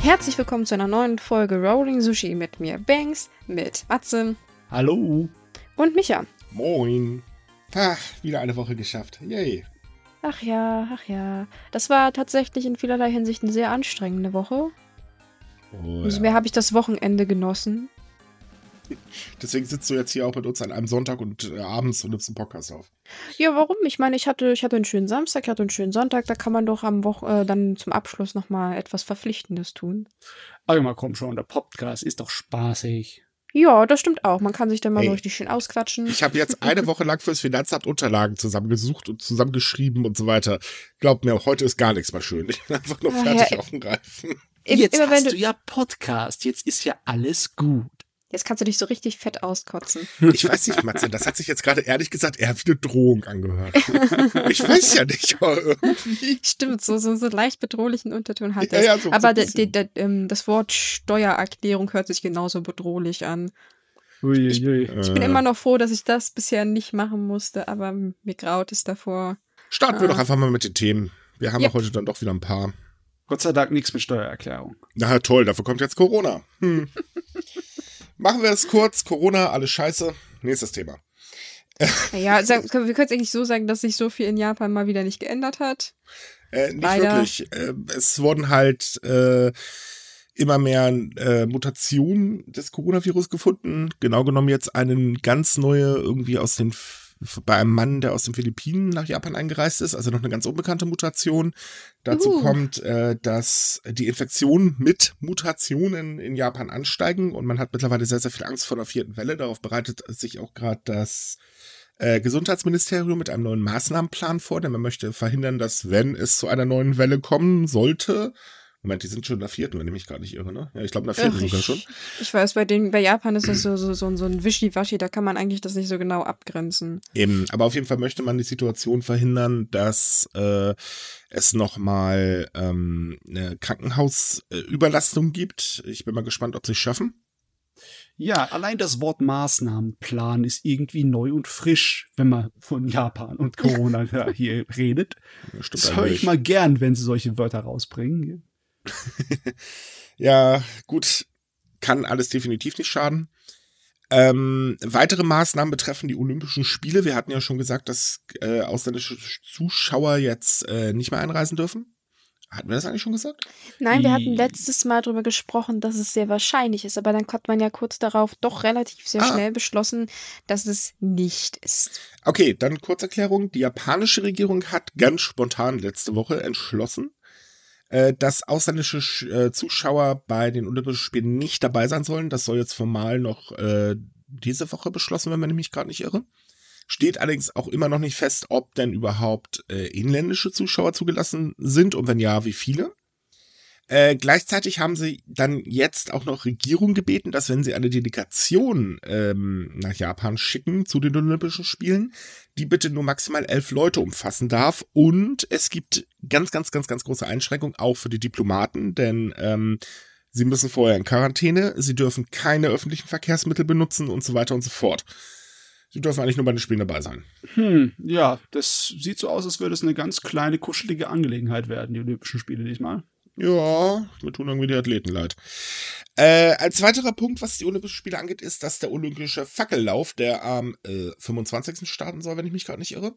Herzlich willkommen zu einer neuen Folge Rolling Sushi mit mir, Banks, mit Matze Hallo. und Micha. Moin. Ach, wieder eine Woche geschafft. Yay. Ach ja, ach ja. Das war tatsächlich in vielerlei Hinsicht eine sehr anstrengende Woche. Oh, Umso ja. mehr habe ich das Wochenende genossen. Deswegen sitzt du jetzt hier auch mit uns an einem Sonntag und äh, abends und nimmst einen Podcast auf. Ja, warum? Ich meine, ich hatte, ich hatte einen schönen Samstag, ich hatte einen schönen Sonntag. Da kann man doch am Woche äh, dann zum Abschluss nochmal etwas Verpflichtendes tun. Aber mal komm schon, der Podcast ist doch spaßig. Ja, das stimmt auch. Man kann sich dann mal so Ey. richtig schön ausquatschen. Ich habe jetzt eine Woche lang fürs Finanzamt Unterlagen zusammengesucht und zusammengeschrieben und so weiter. Glaubt mir, heute ist gar nichts mehr schön. Ich bin einfach nur Ah, fertig ja. auf dem Reifen. Jetzt immer wenn hast du, du ja Podcast, jetzt ist ja alles gut. Jetzt kannst du dich so richtig fett auskotzen. Ich weiß nicht, Matze, das hat sich jetzt gerade ehrlich gesagt eher wie eine Drohung angehört. Ich weiß ja nicht, aber irgendwie. Stimmt, so, so, so leicht bedrohlichen Unterton hat Ja, das. ja, so- so Aber der- bisschen. der- der, ähm, das Wort Steuererklärung hört sich genauso bedrohlich an. Uiuiui. Ich Äh. bin immer noch froh, dass ich das bisher nicht machen musste, aber mir graut es davor. Starten wir Ah. doch einfach mal mit den Themen. Wir haben Ja. ja heute dann doch wieder ein paar. Gott sei Dank nichts mit Steuererklärung. Na toll, dafür kommt jetzt Corona. Hm. Machen wir es kurz. Corona, alles scheiße. Nächstes Thema. Naja, sag, wir können es eigentlich so sagen, dass sich so viel in Japan mal wieder nicht geändert hat. Äh, nicht Leider. wirklich. Äh, es wurden halt äh, immer mehr äh, Mutationen des Coronavirus gefunden. Genau genommen jetzt eine ganz neue irgendwie aus den bei einem Mann, der aus den Philippinen nach Japan eingereist ist, also noch eine ganz unbekannte Mutation. Dazu Juhu. kommt, äh, dass die Infektionen mit Mutationen in Japan ansteigen und man hat mittlerweile sehr, sehr viel Angst vor einer vierten Welle. Darauf bereitet sich auch gerade das äh, Gesundheitsministerium mit einem neuen Maßnahmenplan vor, denn man möchte verhindern, dass, wenn es zu einer neuen Welle kommen sollte, Moment, die sind schon in der vierten, wenn ich mich gar nicht irre, ne? Ja, ich glaube in der vierten Ach, sogar ich, schon. ich weiß, bei, den, bei Japan ist das so, so, so, ein- so ein Wischiwaschi, da kann man eigentlich das nicht so genau abgrenzen. Eben, aber auf jeden Fall möchte man die Situation verhindern, dass äh, es nochmal ähm, eine Krankenhausüberlastung gibt. Ich bin mal gespannt, ob sie es schaffen. Ja, allein das Wort Maßnahmenplan ist irgendwie neu und frisch, wenn man von Japan und Corona hier redet. Ja, Das höre ich mal gern, wenn sie solche Wörter rausbringen. Ja, gut, kann alles definitiv nicht schaden. Ähm, weitere Maßnahmen betreffen die Olympischen Spiele. Wir hatten ja schon gesagt, dass äh, ausländische Zuschauer jetzt äh, nicht mehr einreisen dürfen. Hatten wir das eigentlich schon gesagt? Nein, wir hatten letztes Mal darüber gesprochen, dass es sehr wahrscheinlich ist, aber dann hat man ja kurz darauf doch relativ sehr Ah. schnell beschlossen, dass es nicht ist. Okay, dann Kurzerklärung. Die japanische Regierung hat ganz spontan letzte Woche entschlossen, äh, dass ausländische Sch- äh, Zuschauer bei den Olympischen Spielen nicht dabei sein sollen. Das soll jetzt formal noch äh, diese Woche beschlossen, wenn man mich gerade nicht irre. Steht allerdings auch immer noch nicht fest, ob denn überhaupt äh, inländische Zuschauer zugelassen sind und wenn ja, wie viele. Äh, gleichzeitig haben sie dann jetzt auch noch Regierung gebeten, dass wenn sie eine Delegation ähm, nach Japan schicken zu den Olympischen Spielen, die bitte nur maximal elf Leute umfassen darf. Und es gibt ganz, ganz, ganz, ganz große Einschränkungen auch für die Diplomaten, denn ähm, sie müssen vorher in Quarantäne, sie dürfen keine öffentlichen Verkehrsmittel benutzen und so weiter und so fort. Sie dürfen eigentlich nur bei den Spielen dabei sein. Hm, ja, das sieht so aus, als würde es eine ganz kleine, kuschelige Angelegenheit werden, die Olympischen Spiele diesmal. Ja, mir tun irgendwie die Athleten leid. Äh, als weiterer Punkt, was die Olympischen Spiele angeht, ist, dass der olympische Fackellauf, der am äh, 25. starten soll, wenn ich mich gerade nicht irre,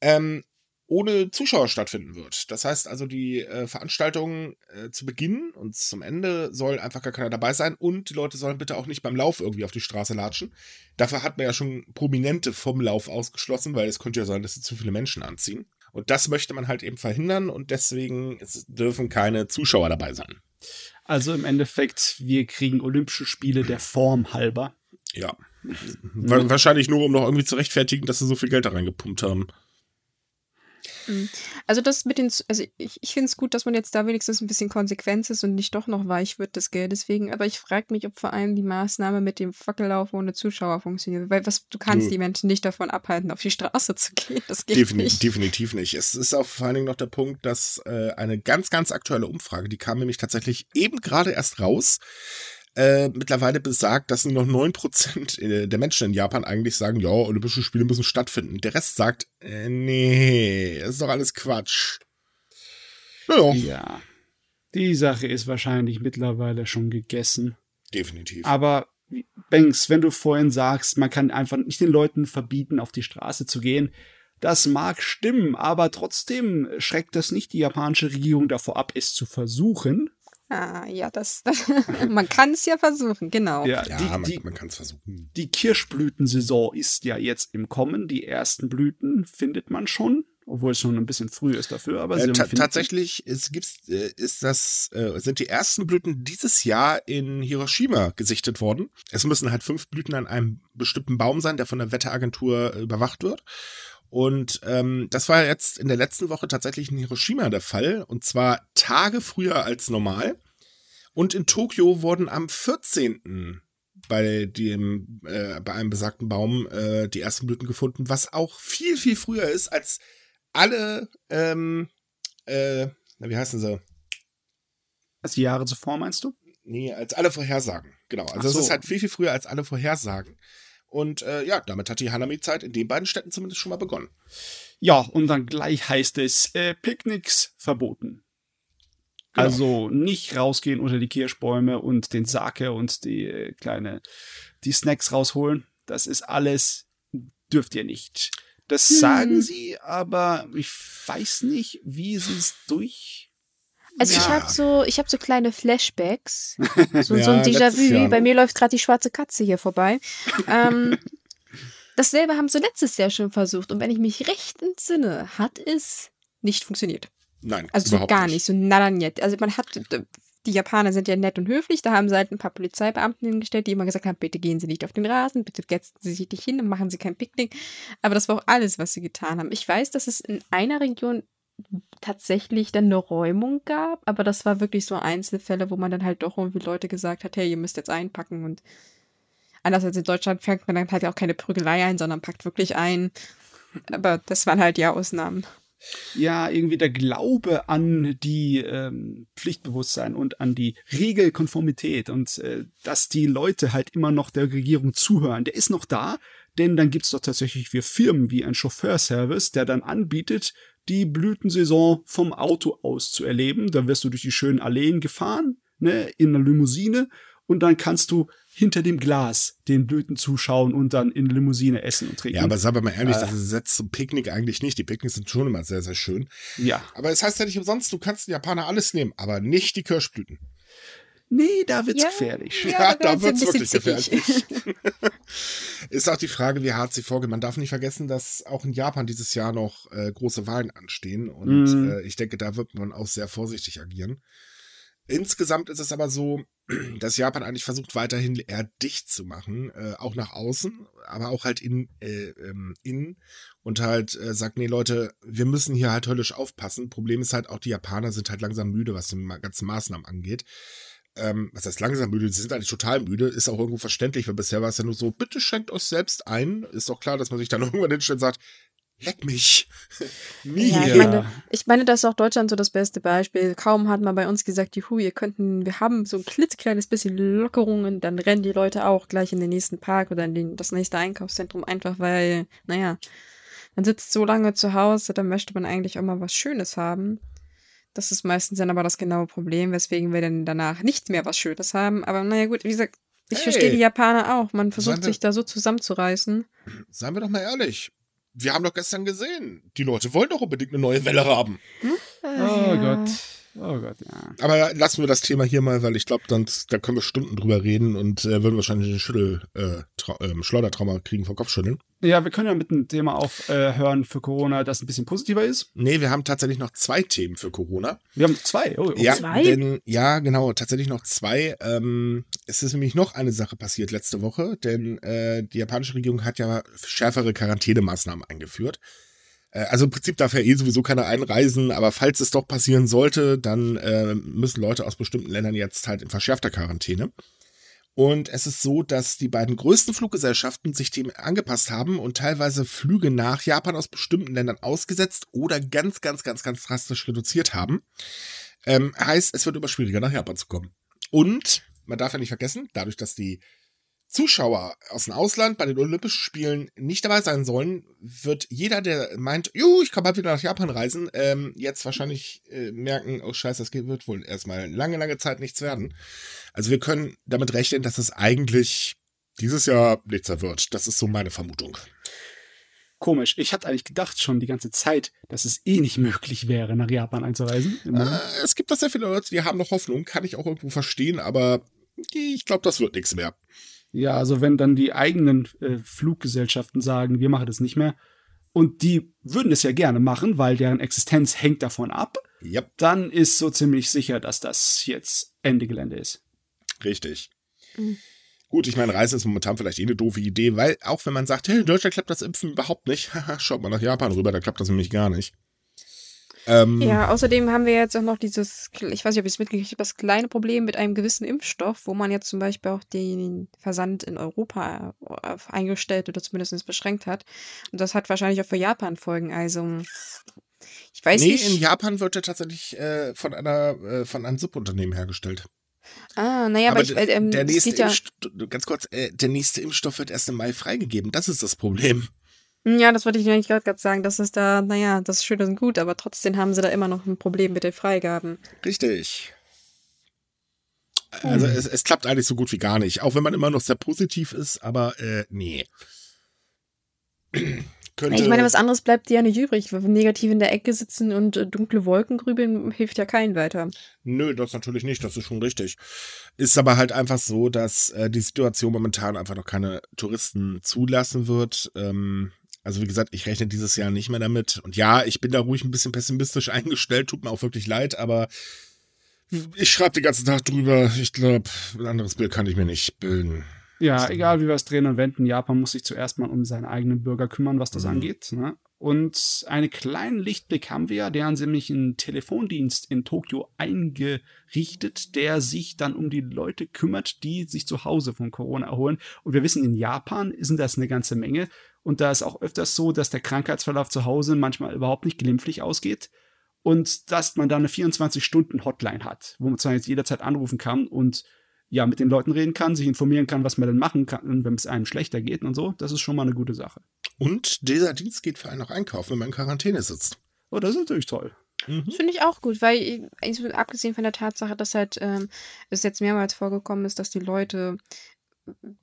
ähm, ohne Zuschauer stattfinden wird. Das heißt also, die äh, Veranstaltung äh, zu Beginn und zum Ende soll einfach gar keiner dabei sein und die Leute sollen bitte auch nicht beim Lauf irgendwie auf die Straße latschen. Dafür hat man ja schon Prominente vom Lauf ausgeschlossen, weil es könnte ja sein, dass sie zu viele Menschen anziehen. Und das möchte man halt eben verhindern und deswegen es dürfen keine Zuschauer dabei sein. Also im Endeffekt, wir kriegen Olympische Spiele der Form halber. Ja. Wa- Wahrscheinlich nur, um noch irgendwie zu rechtfertigen, dass sie so viel Geld da reingepumpt haben. Also das mit den, also ich, ich finde es gut, dass man jetzt da wenigstens ein bisschen Konsequenz ist und nicht doch noch weich wird, das Geld deswegen. Aber ich frage mich, ob vor allem die Maßnahme mit dem Fackellauf ohne Zuschauer funktioniert. Weil was, du kannst Nö. die Menschen nicht davon abhalten, auf die Straße zu gehen. Das geht Defini nicht. Definitiv nicht. Es ist auch vor allen Dingen noch der Punkt, dass äh, eine ganz, ganz aktuelle Umfrage, die kam nämlich tatsächlich eben gerade erst raus, äh, mittlerweile besagt, dass nur noch 9% äh, der Menschen in Japan eigentlich sagen, ja, Olympische Spiele müssen stattfinden. Der Rest sagt, äh, nee, das ist doch alles Quatsch. Naja, Ja. Die Sache ist wahrscheinlich mittlerweile schon gegessen. Definitiv. Aber Banks, wenn du vorhin sagst, man kann einfach nicht den Leuten verbieten, auf die Straße zu gehen, das mag stimmen, aber trotzdem schreckt das nicht die japanische Regierung davor ab, es zu versuchen. Ah, ja, das, man kann es ja versuchen, genau. Ja, ja die, man, die, man kann es versuchen. Die Kirschblütensaison ist ja jetzt im Kommen. Die ersten Blüten findet man schon obwohl es schon ein bisschen früh ist dafür. Aber äh, tatsächlich ist, gibt's, äh, ist das, äh, sind die ersten Blüten dieses Jahr in Hiroshima gesichtet worden. Es müssen halt fünf Blüten an einem bestimmten Baum sein, der von der Wetteragentur äh, überwacht wird. Und ähm, das war jetzt in der letzten Woche tatsächlich in Hiroshima der Fall. Und zwar Tage früher als normal. Und in Tokio wurden am 14 bei dem äh, bei einem besagten Baum äh, die ersten Blüten gefunden, was auch viel viel früher ist als alle, ähm, äh, na, wie heißen sie? Als die Jahre zuvor, meinst du? Nee, als alle Vorhersagen. Genau. Also es so. ist halt viel, viel früher als alle Vorhersagen. Und äh, ja, damit hat die Hanami-Zeit in den beiden Städten zumindest schon mal begonnen. Ja, und dann gleich heißt es äh, Picknicks verboten. Genau. Also nicht rausgehen unter die Kirschbäume und den Sake und die äh, kleine, die Snacks rausholen. Das ist alles, dürft ihr nicht. Das hm. sagen sie, aber ich weiß nicht, wie sie es durch. Also ja. ich habe so, ich habe so kleine Flashbacks, so, ja, so ein Déjà-vu. Bei mir läuft gerade die schwarze Katze hier vorbei. ähm, dasselbe haben sie letztes Jahr schon versucht und wenn ich mich recht entsinne, hat es nicht funktioniert. Nein, also so gar nicht. nicht, so nada nicht. Also man hat die Japaner sind ja nett und höflich. Da haben sie halt ein paar Polizeibeamten hingestellt, die immer gesagt haben, bitte gehen Sie nicht auf den Rasen, bitte setzen Sie sich nicht hin und machen Sie kein Picknick. Aber das war auch alles, was sie getan haben. Ich weiß, dass es in einer Region tatsächlich dann eine Räumung gab, aber das war wirklich so Einzelfälle, wo man dann halt doch irgendwie Leute gesagt hat, hey, ihr müsst jetzt einpacken und anders als in Deutschland fängt man dann halt auch keine Prügelei ein, sondern packt wirklich ein. Aber das waren halt die Ausnahmen ja irgendwie der Glaube an die ähm, Pflichtbewusstsein und an die Regelkonformität und äh, dass die Leute halt immer noch der Regierung zuhören, der ist noch da, denn dann gibt's doch tatsächlich für Firmen wie ein Chauffeurservice, der dann anbietet, die Blütensaison vom Auto aus zu erleben. Da wirst du durch die schönen Alleen gefahren, ne, in einer Limousine und dann kannst du hinter dem Glas den Blüten zuschauen und dann in Limousine essen und trinken. Ja, aber sagen wir mal ehrlich, äh, das setzt zum Picknick eigentlich nicht. Die Picknicks sind schon immer sehr, sehr schön. Ja. Aber es heißt ja nicht umsonst, du kannst den Japaner alles nehmen, aber nicht die Kirschblüten. Nee, da wird's ja, gefährlich. Ja, ja da, da wird's wirklich gefährlich. ist auch die Frage, wie hart sie vorgehen. Man darf nicht vergessen, dass auch in Japan dieses Jahr noch äh, große Wahlen anstehen. Und mm. äh, ich denke, da wird man auch sehr vorsichtig agieren. Insgesamt ist es aber so, dass Japan eigentlich versucht, weiterhin eher dicht zu machen, äh, auch nach außen, aber auch halt in, äh, ähm, innen und halt äh, sagt, nee, Leute, wir müssen hier halt höllisch aufpassen. Problem ist halt auch, die Japaner sind halt langsam müde, was die ganzen Maßnahmen angeht. Ähm, was heißt langsam müde? Sie sind eigentlich total müde, ist auch irgendwo verständlich, weil bisher war es ja nur so, bitte schenkt euch selbst ein. Ist doch klar, dass man sich dann irgendwann hinstellt und sagt, leck mich. ja, ich, meine, ich meine, das ist auch Deutschland so das beste Beispiel. Kaum hat man bei uns gesagt, juhu, ihr könnten, wir haben so ein klitzekleines bisschen Lockerungen, dann rennen die Leute auch gleich in den nächsten Park oder in den, das nächste Einkaufszentrum, einfach weil, naja, man sitzt so lange zu Hause, dann möchte man eigentlich auch mal was Schönes haben. Das ist meistens dann aber das genaue Problem, weswegen wir dann danach nicht mehr was Schönes haben. Aber naja, gut, wie gesagt, ich hey, verstehe die Japaner auch. Man versucht sich da so zusammenzureißen. Seien wir doch mal ehrlich wir haben doch gestern gesehen, die Leute wollen doch unbedingt eine neue Welle haben. Hm? Oh ja. Gott. Oh Gott, ja. Aber lassen wir das Thema hier mal, weil ich glaube, da können wir Stunden drüber reden und äh, würden wahrscheinlich einen Schüttel, äh, äh, Schleudertrauma kriegen vom Kopfschütteln. Ja, wir können ja mit einem Thema aufhören äh, für Corona, das ein bisschen positiver ist. Nee, wir haben tatsächlich noch zwei Themen für Corona. Wir haben zwei, oh, oh. Ja, zwei? Denn, ja, genau, tatsächlich noch zwei. Ähm, es ist nämlich noch eine Sache passiert letzte Woche, denn äh, die japanische Regierung hat ja schärfere Quarantänemaßnahmen eingeführt. Äh, also im Prinzip darf ja eh sowieso keiner einreisen, aber falls es doch passieren sollte, dann äh, müssen Leute aus bestimmten Ländern jetzt halt in verschärfter Quarantäne. Und es ist so, dass die beiden größten Fluggesellschaften sich dem angepasst haben und teilweise Flüge nach Japan aus bestimmten Ländern ausgesetzt oder ganz, ganz, ganz, ganz drastisch reduziert haben. Ähm, heißt, es wird immer schwieriger, nach Japan zu kommen. Und man darf ja nicht vergessen, dadurch, dass die Zuschauer aus dem Ausland bei den Olympischen Spielen nicht dabei sein sollen, wird jeder, der meint, juhu, ich kann bald wieder nach Japan reisen, ähm, jetzt wahrscheinlich äh, merken, oh scheiße, das wird wohl erstmal lange, lange Zeit nichts werden. Also wir können damit rechnen, dass es eigentlich dieses Jahr nichts mehr wird. Das ist so meine Vermutung. Komisch. Ich hatte eigentlich gedacht schon die ganze Zeit, dass es eh nicht möglich wäre, nach Japan einzureisen. Äh, es gibt da sehr viele Leute, die haben noch Hoffnung, kann ich auch irgendwo verstehen, aber ich glaube, das wird nichts mehr. Ja, also wenn dann die eigenen äh, Fluggesellschaften sagen, wir machen das nicht mehr, und die würden es ja gerne machen, weil deren Existenz hängt davon ab, yep. dann ist so ziemlich sicher, dass das jetzt Ende Gelände ist. Richtig. Mhm. Gut, ich meine, Reisen ist momentan vielleicht eh eine doofe Idee, weil auch wenn man sagt, hey, in Deutschland klappt das Impfen überhaupt nicht, schaut mal nach Japan rüber, da klappt das nämlich gar nicht. Ähm, ja, außerdem haben wir jetzt auch noch dieses, ich weiß nicht, ob ich es mitgekriegt habe, das kleine Problem mit einem gewissen Impfstoff, wo man jetzt zum Beispiel auch den Versand in Europa äh, eingestellt oder zumindest beschränkt hat. Und das hat wahrscheinlich auch für Japan Folgen. Also, ich weiß nee, nicht. Nee, in Japan wird er tatsächlich äh, von einer, äh, von einem Subunternehmen hergestellt. Ah, naja, aber, aber ich, äh, ähm, der nächste ja ganz kurz, äh, der nächste Impfstoff wird erst im Mai freigegeben. Das ist das Problem. Ja, das wollte ich eigentlich gerade sagen. Das ist da, naja, das ist schön und gut, aber trotzdem haben sie da immer noch ein Problem mit den Freigaben. Richtig. Also hm. es, es, klappt eigentlich so gut wie gar nicht, auch wenn man immer noch sehr positiv ist, aber äh, nee. Ich meine, was anderes bleibt dir ja nicht übrig. Negativ in der Ecke sitzen und äh, dunkle Wolken grübeln hilft ja keinen weiter. Nö, das natürlich nicht, das ist schon richtig. Ist aber halt einfach so, dass äh, die Situation momentan einfach noch keine Touristen zulassen wird. Ähm, also wie gesagt, ich rechne dieses Jahr nicht mehr damit. Und ja, ich bin da ruhig ein bisschen pessimistisch eingestellt, tut mir auch wirklich leid, aber ich schreibe den ganzen Tag drüber. Ich glaube, ein anderes Bild kann ich mir nicht bilden. Ja, egal wie wir es drehen und wenden, Japan muss sich zuerst mal um seine eigenen Bürger kümmern, was das mhm. angeht. Ne? Und einen kleinen Lichtblick haben wir ja, der haben sie nämlich einen Telefondienst in Tokio eingerichtet, der sich dann um die Leute kümmert, die sich zu Hause von Corona erholen. Und wir wissen, in Japan sind das eine ganze Menge. Und da ist auch öfters so, dass der Krankheitsverlauf zu Hause manchmal überhaupt nicht glimpflich ausgeht. Und dass man da eine 24-Stunden-Hotline hat, wo man zwar jetzt jederzeit anrufen kann und ja, mit den Leuten reden kann, sich informieren kann, was man denn machen kann, wenn es einem schlechter geht und so. Das ist schon mal eine gute Sache. Und dieser Dienst geht für einen auch einkaufen, wenn man in Quarantäne sitzt. Oh, das ist natürlich toll. Mhm. Finde ich auch gut, weil abgesehen von der Tatsache, dass halt ähm, es jetzt mehrmals vorgekommen ist, dass die Leute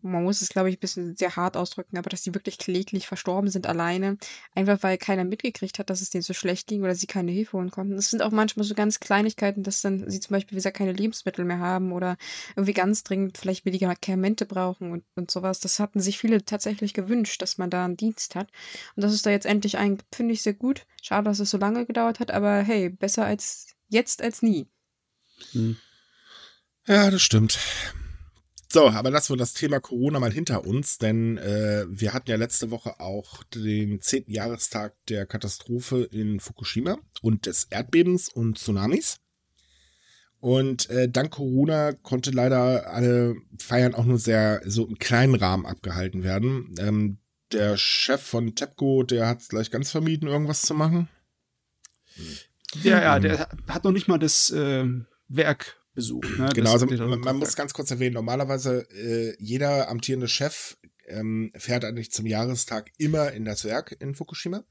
man muss es, glaube ich, ein bisschen sehr hart ausdrücken, aber dass die wirklich kläglich verstorben sind alleine, einfach weil keiner mitgekriegt hat, dass es denen so schlecht ging oder sie keine Hilfe holen konnten. Es sind auch manchmal so ganz Kleinigkeiten, dass dann sie zum Beispiel, wie gesagt, keine Lebensmittel mehr haben oder irgendwie ganz dringend vielleicht billige Medikamente brauchen und, und sowas. Das hatten sich viele tatsächlich gewünscht, dass man da einen Dienst hat. Und das ist da jetzt endlich ein, finde ich sehr gut. Schade, dass es so lange gedauert hat, aber hey, besser als jetzt als nie. Hm. Ja, das stimmt. So, aber lassen wir das Thema Corona mal hinter uns, denn äh, wir hatten ja letzte Woche auch den zehnten Jahrestag der Katastrophe in Fukushima und des Erdbebens und Tsunamis. Und äh, dank Corona konnte leider alle Feiern auch nur sehr so im kleinen Rahmen abgehalten werden. Ähm, der Chef von TEPCO, der hat es gleich ganz vermieden, irgendwas zu machen. Ja, ja, der hat noch nicht mal das äh, Werk besucht. Ne? Genau, also man, man muss ganz kurz erwähnen, normalerweise äh, jeder amtierende Chef ähm, fährt eigentlich zum Jahrestag immer in das Werk in Fukushima.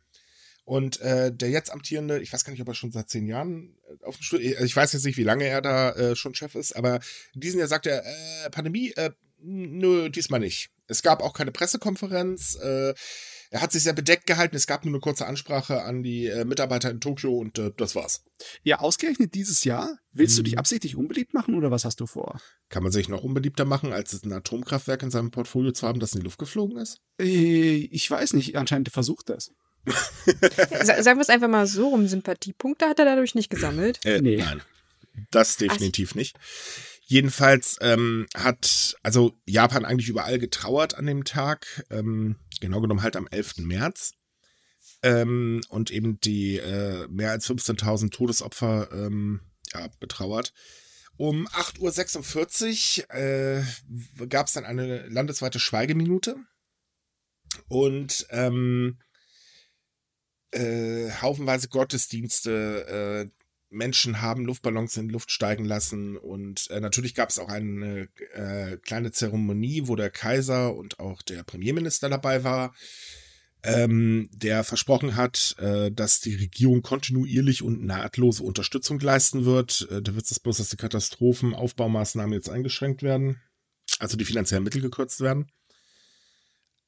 Und äh, der jetzt amtierende, ich weiß gar nicht, ob er schon seit zehn Jahren äh, auf dem Stuhl, äh, ich weiß jetzt nicht, wie lange er da äh, schon Chef ist, aber in diesem Jahr sagt er, äh, Pandemie, äh, nö, diesmal nicht. Es gab auch keine Pressekonferenz. Äh, er hat sich sehr bedeckt gehalten. Es gab nur eine kurze Ansprache an die äh, Mitarbeiter in Tokio und äh, das war's. Ja, ausgerechnet dieses Jahr? Willst hm. du dich mhm. absichtlich unbeliebt machen oder was hast du vor? Kann man sich noch unbeliebter machen, als ein Atomkraftwerk in seinem Portfolio zu haben, das in die Luft geflogen ist? Äh, ich weiß nicht. Anscheinend versucht das. Sagen wir es einfach mal so rum. Sympathiepunkte hat er dadurch nicht gesammelt? Äh, nee. Nein. Das definitiv also. nicht. Jedenfalls ähm, hat also Japan eigentlich überall getrauert an dem Tag. Ähm, genau genommen halt am 11. März. Ähm, und eben die äh, mehr als 15.000 Todesopfer ähm, ja, betrauert. Um 8.46 Uhr äh, gab es dann eine landesweite Schweigeminute. Und ähm, äh, haufenweise Gottesdienste, äh, Menschen haben Luftballons in die Luft steigen lassen und äh, natürlich gab es auch eine äh, kleine Zeremonie, wo der Kaiser und auch der Premierminister dabei war, ähm, der versprochen hat, äh, dass die Regierung kontinuierlich und nahtlose Unterstützung leisten wird. Äh, der Witz ist bloß, dass die Katastrophenaufbaumaßnahmen jetzt eingeschränkt werden, also die finanziellen Mittel gekürzt werden.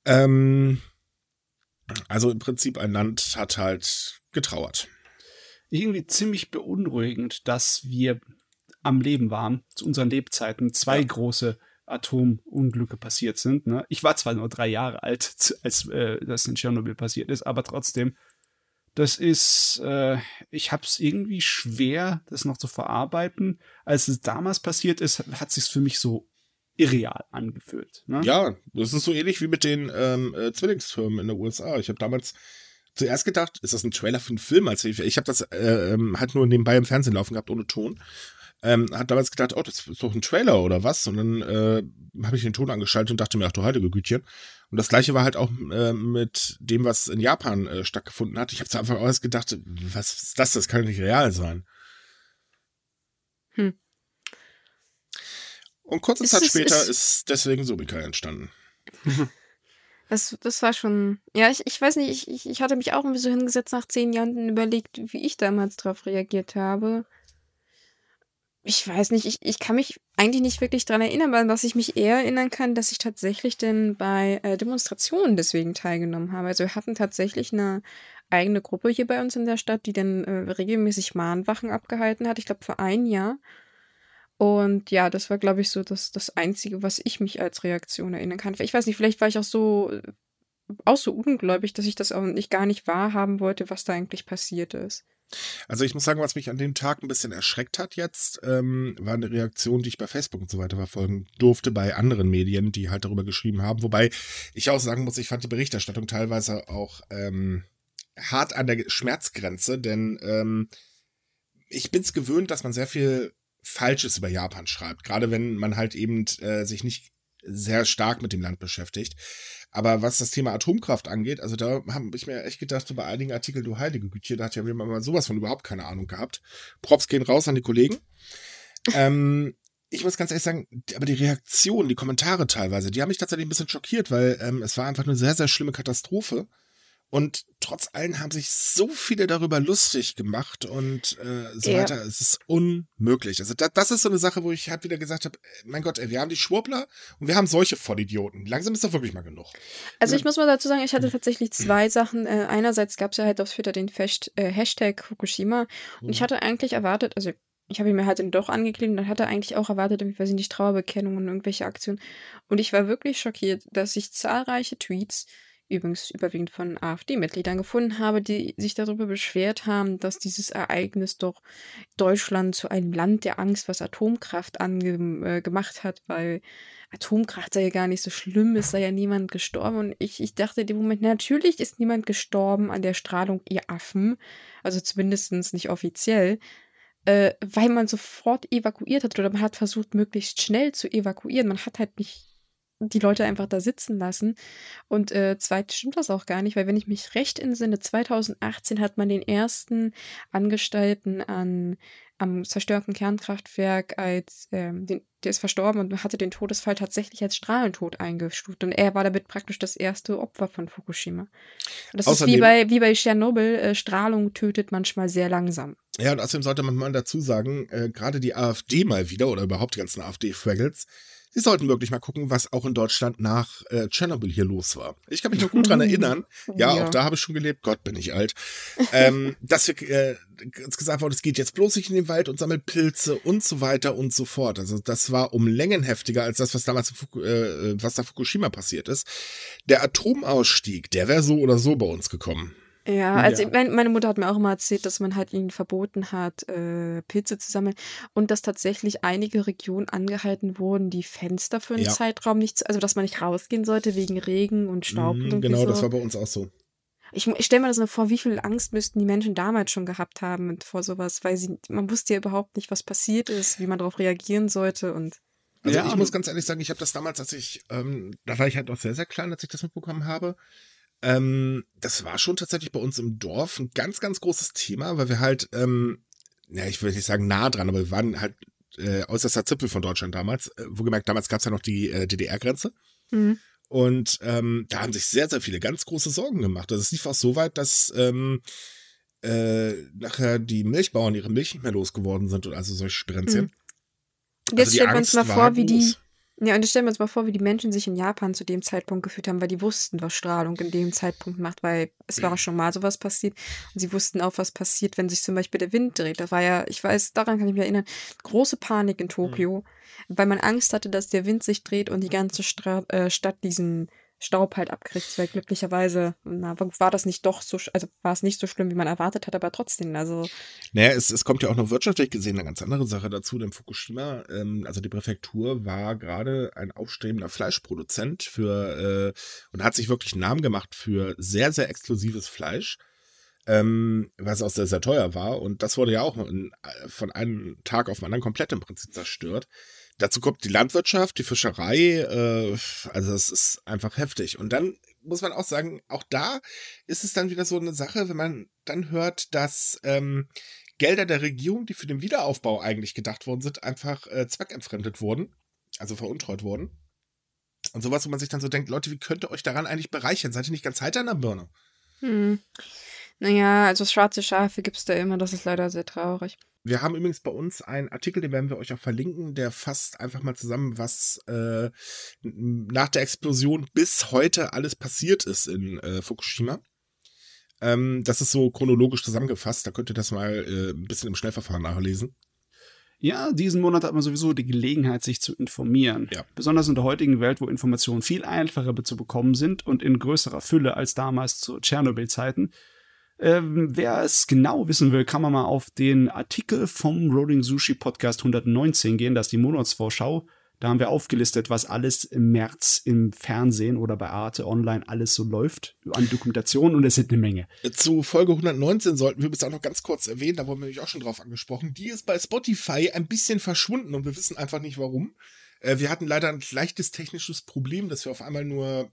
Ähm, also im Prinzip ein Land hat halt getrauert irgendwie ziemlich beunruhigend, dass wir am Leben waren, zu unseren Lebzeiten, zwei ja. große Atomunglücke passiert sind. Ne? Ich war zwar nur drei Jahre alt, als äh, das in Tschernobyl passiert ist, aber trotzdem, das ist, äh, ich habe es irgendwie schwer, das noch zu verarbeiten. Als es damals passiert ist, hat sich für mich so irreal angefühlt. Ne? Ja, das ist so ähnlich wie mit den ähm, äh, Zwillingstürmen in den USA. Ich habe damals zuerst gedacht, ist das ein Trailer für einen Film? Also ich, ich habe das äh, ähm, halt nur nebenbei im Fernsehen laufen gehabt, ohne Ton. Ähm, hat damals gedacht, oh, das ist doch ein Trailer oder was? Und dann äh, habe ich den Ton angeschaltet und dachte mir, ach du heilige Gütchen. Und das gleiche war halt auch äh, mit dem, was in Japan äh, stattgefunden hat. Ich habe zu Anfang aus gedacht, was ist das? Das kann nicht real sein. Hm. Und kurze ist Zeit es, später ist, ist deswegen Subika entstanden. Das, das war schon. Ja, ich, ich weiß nicht, ich, ich hatte mich auch irgendwie so hingesetzt nach zehn Jahren und überlegt, wie ich damals darauf reagiert habe. Ich weiß nicht, ich, ich kann mich eigentlich nicht wirklich daran erinnern, weil was ich mich eher erinnern kann, dass ich tatsächlich denn bei äh, Demonstrationen deswegen teilgenommen habe. Also wir hatten tatsächlich eine eigene Gruppe hier bei uns in der Stadt, die dann äh, regelmäßig Mahnwachen abgehalten hat. Ich glaube für ein Jahr. Und ja, das war, glaube ich, so das, das Einzige, was ich mich als Reaktion erinnern kann. Ich weiß nicht, vielleicht war ich auch so, auch so ungläubig, dass ich das auch nicht gar nicht wahrhaben wollte, was da eigentlich passiert ist. Also ich muss sagen, was mich an dem Tag ein bisschen erschreckt hat jetzt, ähm, war eine Reaktion, die ich bei Facebook und so weiter verfolgen durfte, bei anderen Medien, die halt darüber geschrieben haben. Wobei ich auch sagen muss, ich fand die Berichterstattung teilweise auch ähm, hart an der Schmerzgrenze, denn ähm, ich bin es gewöhnt, dass man sehr viel Falsches über Japan schreibt. Gerade wenn man halt eben äh, sich nicht sehr stark mit dem Land beschäftigt. Aber was das Thema Atomkraft angeht, also da habe ich mir echt gedacht, so bei einigen Artikeln, du heilige Güte, da hat ja jemand mal sowas von überhaupt keine Ahnung gehabt. Props gehen raus an die Kollegen. ähm, ich muss ganz ehrlich sagen, aber die Reaktion, die Kommentare teilweise, die haben mich tatsächlich ein bisschen schockiert, weil ähm, es war einfach eine sehr, sehr schlimme Katastrophe. Und trotz allem haben sich so viele darüber lustig gemacht und äh, so ja. weiter. Es ist unmöglich. Also da, das ist so eine Sache, wo ich halt wieder gesagt habe, äh, mein Gott, ey, wir haben die Schwurbler und wir haben solche Vollidioten. Langsam ist doch wirklich mal genug. Also ich muss mal dazu sagen, ich hatte tatsächlich zwei Sachen. Äh, einerseits gab es ja halt auf Twitter den Fest, äh, Hashtag Fukushima und ich mhm. hatte eigentlich erwartet, also ich habe ihn mir halt dann doch angeklickt und dann hat er eigentlich auch erwartet, ich weiß nicht, Trauerbekennung und irgendwelche Aktionen. Und ich war wirklich schockiert, dass sich zahlreiche Tweets übrigens überwiegend von AfD-Mitgliedern gefunden habe, die sich darüber beschwert haben, dass dieses Ereignis doch Deutschland zu einem Land der Angst, was Atomkraft angemacht äh, hat, weil Atomkraft sei ja gar nicht so schlimm, es sei ja niemand gestorben. Und ich, ich dachte in dem Moment, natürlich ist niemand gestorben an der Strahlung, ihr Affen. Also zumindest nicht offiziell. Äh, weil man sofort evakuiert hat oder man hat versucht, möglichst schnell zu evakuieren. Man hat halt nicht die Leute einfach da sitzen lassen. Und äh, zweitens stimmt das auch gar nicht, weil wenn ich mich recht entsinne, 2018 hat man den ersten Angestellten an, am zerstörten Kernkraftwerk als, ähm, den, der ist verstorben und hatte den Todesfall tatsächlich als Strahlentod eingestuft. Und er war damit praktisch das erste Opfer von Fukushima. das außerdem, ist wie bei, wie bei Tschernobyl, äh, Strahlung tötet manchmal sehr langsam. Ja, und außerdem sollte man mal dazu sagen, äh, gerade die AfD mal wieder oder überhaupt die ganzen AfD-Fraggles, Sie sollten wirklich mal gucken, was auch in Deutschland nach äh, Tschernobyl hier los war. Ich kann mich noch gut dran erinnern. Ja, ja. auch da habe ich schon gelebt. Gott, bin ich alt. ähm, dass wir äh, gesagt wurde, es geht jetzt bloß nicht in den Wald und sammelt Pilze und so weiter und so fort. Also das war um Längen heftiger als das, was damals Fuku, äh, was da Fukushima passiert ist. Der Atomausstieg, der wäre so oder so bei uns gekommen. Ja, also ja. Mein, meine Mutter hat mir auch immer erzählt, dass man halt ihnen verboten hat, äh, Pilze zu sammeln und dass tatsächlich einige Regionen angehalten wurden, die Fenster für einen ja. Zeitraum nicht, zu, also dass man nicht rausgehen sollte wegen Regen und Staub. Mhm, und genau, so. das war bei uns auch so. Ich, ich stelle mir das nur vor, wie viel Angst müssten die Menschen damals schon gehabt haben vor sowas, weil sie, man wusste ja überhaupt nicht, was passiert ist, wie man darauf reagieren sollte und. Also ja, ich muss ganz ehrlich sagen, ich habe das damals, als ich, ähm, da war ich halt noch sehr, sehr klein, als ich das mitbekommen habe. Ähm, das war schon tatsächlich bei uns im Dorf ein ganz, ganz großes Thema, weil wir halt ähm, ja, ich würde nicht sagen nah dran, aber wir waren halt äh, äußerster Zipfel von Deutschland damals. Äh, wo gemerkt, damals gab es ja noch die äh, DDR-Grenze. Mhm. Und ähm, da haben sich sehr, sehr viele ganz große Sorgen gemacht. Also es lief auch so weit, dass ähm, äh, nachher die Milchbauern ihre Milch nicht mehr losgeworden sind und also solche Sprenzchen. Mhm. Jetzt also stellen wir uns mal vor, wie die, ja, und jetzt stellen wir uns mal vor, wie die Menschen sich in Japan zu dem Zeitpunkt gefühlt haben, weil die wussten, was Strahlung in dem Zeitpunkt macht, weil es war auch schon mal sowas passiert. Und sie wussten auch, was passiert, wenn sich zum Beispiel der Wind dreht. Da war ja, ich weiß, daran kann ich mich erinnern, große Panik in Tokio, mhm. weil man Angst hatte, dass der Wind sich dreht und die ganze Stra äh, Stadt diesen Staub halt abkriegt, weil glücklicherweise na, war das nicht doch so, also war es nicht so schlimm, wie man erwartet hat, aber trotzdem, also. Naja, es, es kommt ja auch noch wirtschaftlich gesehen eine ganz andere Sache dazu, denn Fukushima, ähm, also die Präfektur war gerade ein aufstrebender Fleischproduzent für äh, und hat sich wirklich einen Namen gemacht für sehr, sehr exklusives Fleisch. Ähm, was auch sehr, sehr teuer war. Und das wurde ja auch in, von einem Tag auf den anderen komplett im Prinzip zerstört. Dazu kommt die Landwirtschaft, die Fischerei, äh, also es ist einfach heftig. Und dann muss man auch sagen, auch da ist es dann wieder so eine Sache, wenn man dann hört, dass ähm, Gelder der Regierung, die für den Wiederaufbau eigentlich gedacht worden sind, einfach äh, zweckentfremdet wurden, also veruntreut wurden. Und sowas, wo man sich dann so denkt, Leute, wie könnt ihr euch daran eigentlich bereichern? Seid ihr nicht ganz heiter an der Birne? Hm. Naja, also schwarze Schafe gibt es da immer, das ist leider sehr traurig. Wir haben übrigens bei uns einen Artikel, den werden wir euch auch verlinken, der fasst einfach mal zusammen, was äh, nach der Explosion bis heute alles passiert ist in äh, Fukushima. Ähm, das ist so chronologisch zusammengefasst, da könnt ihr das mal äh, ein bisschen im Schnellverfahren nachlesen. Ja, diesen Monat hat man sowieso die Gelegenheit, sich zu informieren. Ja. Besonders in der heutigen Welt, wo Informationen viel einfacher zu bekommen sind und in größerer Fülle als damals zu Tschernobyl-Zeiten, ähm, wer es genau wissen will, kann man mal auf den Artikel vom Rolling Sushi Podcast 119 gehen, das ist die Monatsvorschau. Da haben wir aufgelistet, was alles im März im Fernsehen oder bei Arte Online alles so läuft an Dokumentation und es sind eine Menge. Zu Folge 119 sollten wir bis auch noch ganz kurz erwähnen, da wurden wir nämlich auch schon drauf angesprochen. Die ist bei Spotify ein bisschen verschwunden und wir wissen einfach nicht warum. Äh, wir hatten leider ein leichtes technisches Problem, dass wir auf einmal nur,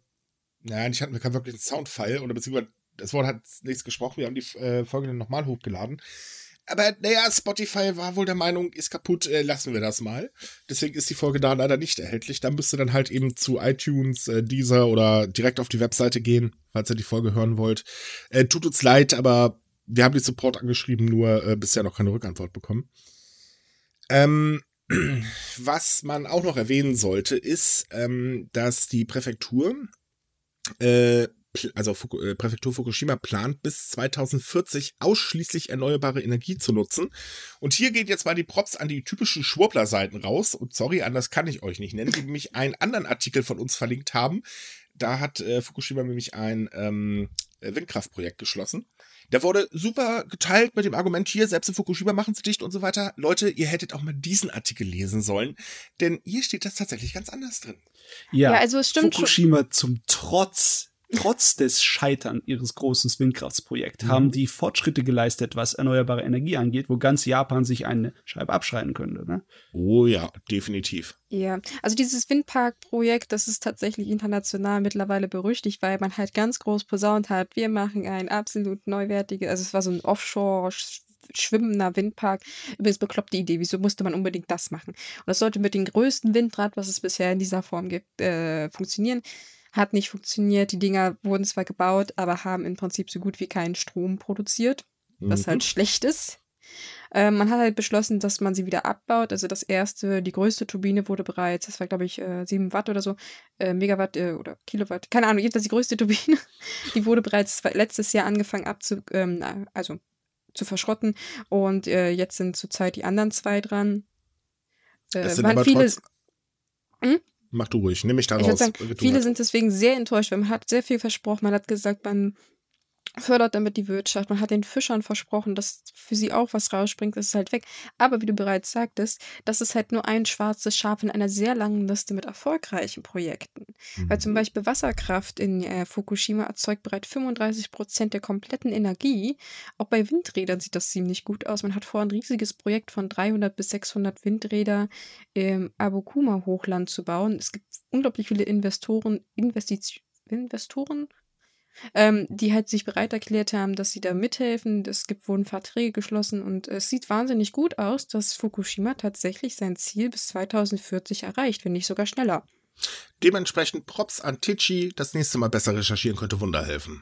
naja, nicht hatten wir keinen wirklichen Soundfile oder beziehungsweise das Wort hat nichts gesprochen, wir haben die äh, Folge dann nochmal hochgeladen. Aber naja, Spotify war wohl der Meinung, ist kaputt, äh, lassen wir das mal. Deswegen ist die Folge da leider nicht erhältlich. Da müsst ihr dann halt eben zu iTunes, äh, Deezer oder direkt auf die Webseite gehen, falls ihr die Folge hören wollt. Äh, tut uns leid, aber wir haben die Support angeschrieben, nur äh, bisher noch keine Rückantwort bekommen. Ähm, was man auch noch erwähnen sollte, ist, ähm, dass die Präfektur äh, also äh, Präfektur Fukushima plant bis 2040 ausschließlich erneuerbare Energie zu nutzen. Und hier geht jetzt mal die Props an die typischen Schwurbler-Seiten raus. Und sorry, anders kann ich euch nicht nennen, die nämlich einen anderen Artikel von uns verlinkt haben. Da hat äh, Fukushima nämlich ein ähm, Windkraftprojekt geschlossen. Der wurde super geteilt mit dem Argument hier, selbst in Fukushima machen sie dicht und so weiter. Leute, ihr hättet auch mal diesen Artikel lesen sollen, denn hier steht das tatsächlich ganz anders drin. Ja, ja also es stimmt Fukushima zum Trotz Trotz des Scheitern ihres großen Windkraftsprojekts mhm. haben die Fortschritte geleistet, was erneuerbare Energie angeht, wo ganz Japan sich eine Scheibe abschreiten könnte. Ne? Oh ja, definitiv. Ja, also dieses Windparkprojekt, das ist tatsächlich international mittlerweile berüchtigt, weil man halt ganz groß posaunt hat, wir machen ein absolut neuwertiges, also es war so ein Offshore- schwimmender Windpark. Übrigens bekloppte Idee, wieso musste man unbedingt das machen? Und das sollte mit dem größten Windrad, was es bisher in dieser Form gibt, äh, funktionieren. Hat nicht funktioniert. Die Dinger wurden zwar gebaut, aber haben im Prinzip so gut wie keinen Strom produziert, was mhm. halt schlecht ist. Ähm, man hat halt beschlossen, dass man sie wieder abbaut. Also das erste, die größte Turbine wurde bereits, das war glaube ich äh, 7 Watt oder so, äh, Megawatt äh, oder Kilowatt, keine Ahnung, jedenfalls die größte Turbine, die wurde bereits letztes Jahr angefangen abzu, ähm, also zu verschrotten und äh, jetzt sind zurzeit die anderen zwei dran. Äh, es sind aber viele, trotz, hm? Mach du ruhig, nimm mich da raus. Sagen, viele sind deswegen sehr enttäuscht, weil man hat sehr viel versprochen. Man hat gesagt, man fördert damit die Wirtschaft. Man hat den Fischern versprochen, dass für sie auch was rausspringt, das ist halt weg. Aber wie du bereits sagtest, das ist halt nur ein schwarzes Schaf in einer sehr langen Liste mit erfolgreichen Projekten. Mhm. Weil zum mhm. Beispiel Wasserkraft in äh, Fukushima erzeugt bereits 35 Prozent der kompletten Energie. Auch bei Windrädern sieht das ziemlich gut aus. Man hat vor, ein riesiges Projekt von 300 bis 600 Windräder im Abukuma-Hochland zu bauen. Es gibt unglaublich viele Investoren, Investitionen. Investoren ähm, die halt sich bereit erklärt haben, dass sie da mithelfen. Es gibt, wurden Verträge geschlossen und es sieht wahnsinnig gut aus, dass Fukushima tatsächlich sein Ziel bis 2040 erreicht, wenn nicht sogar schneller. Dementsprechend Props an Tichy, das nächste Mal besser recherchieren könnte Wunder helfen.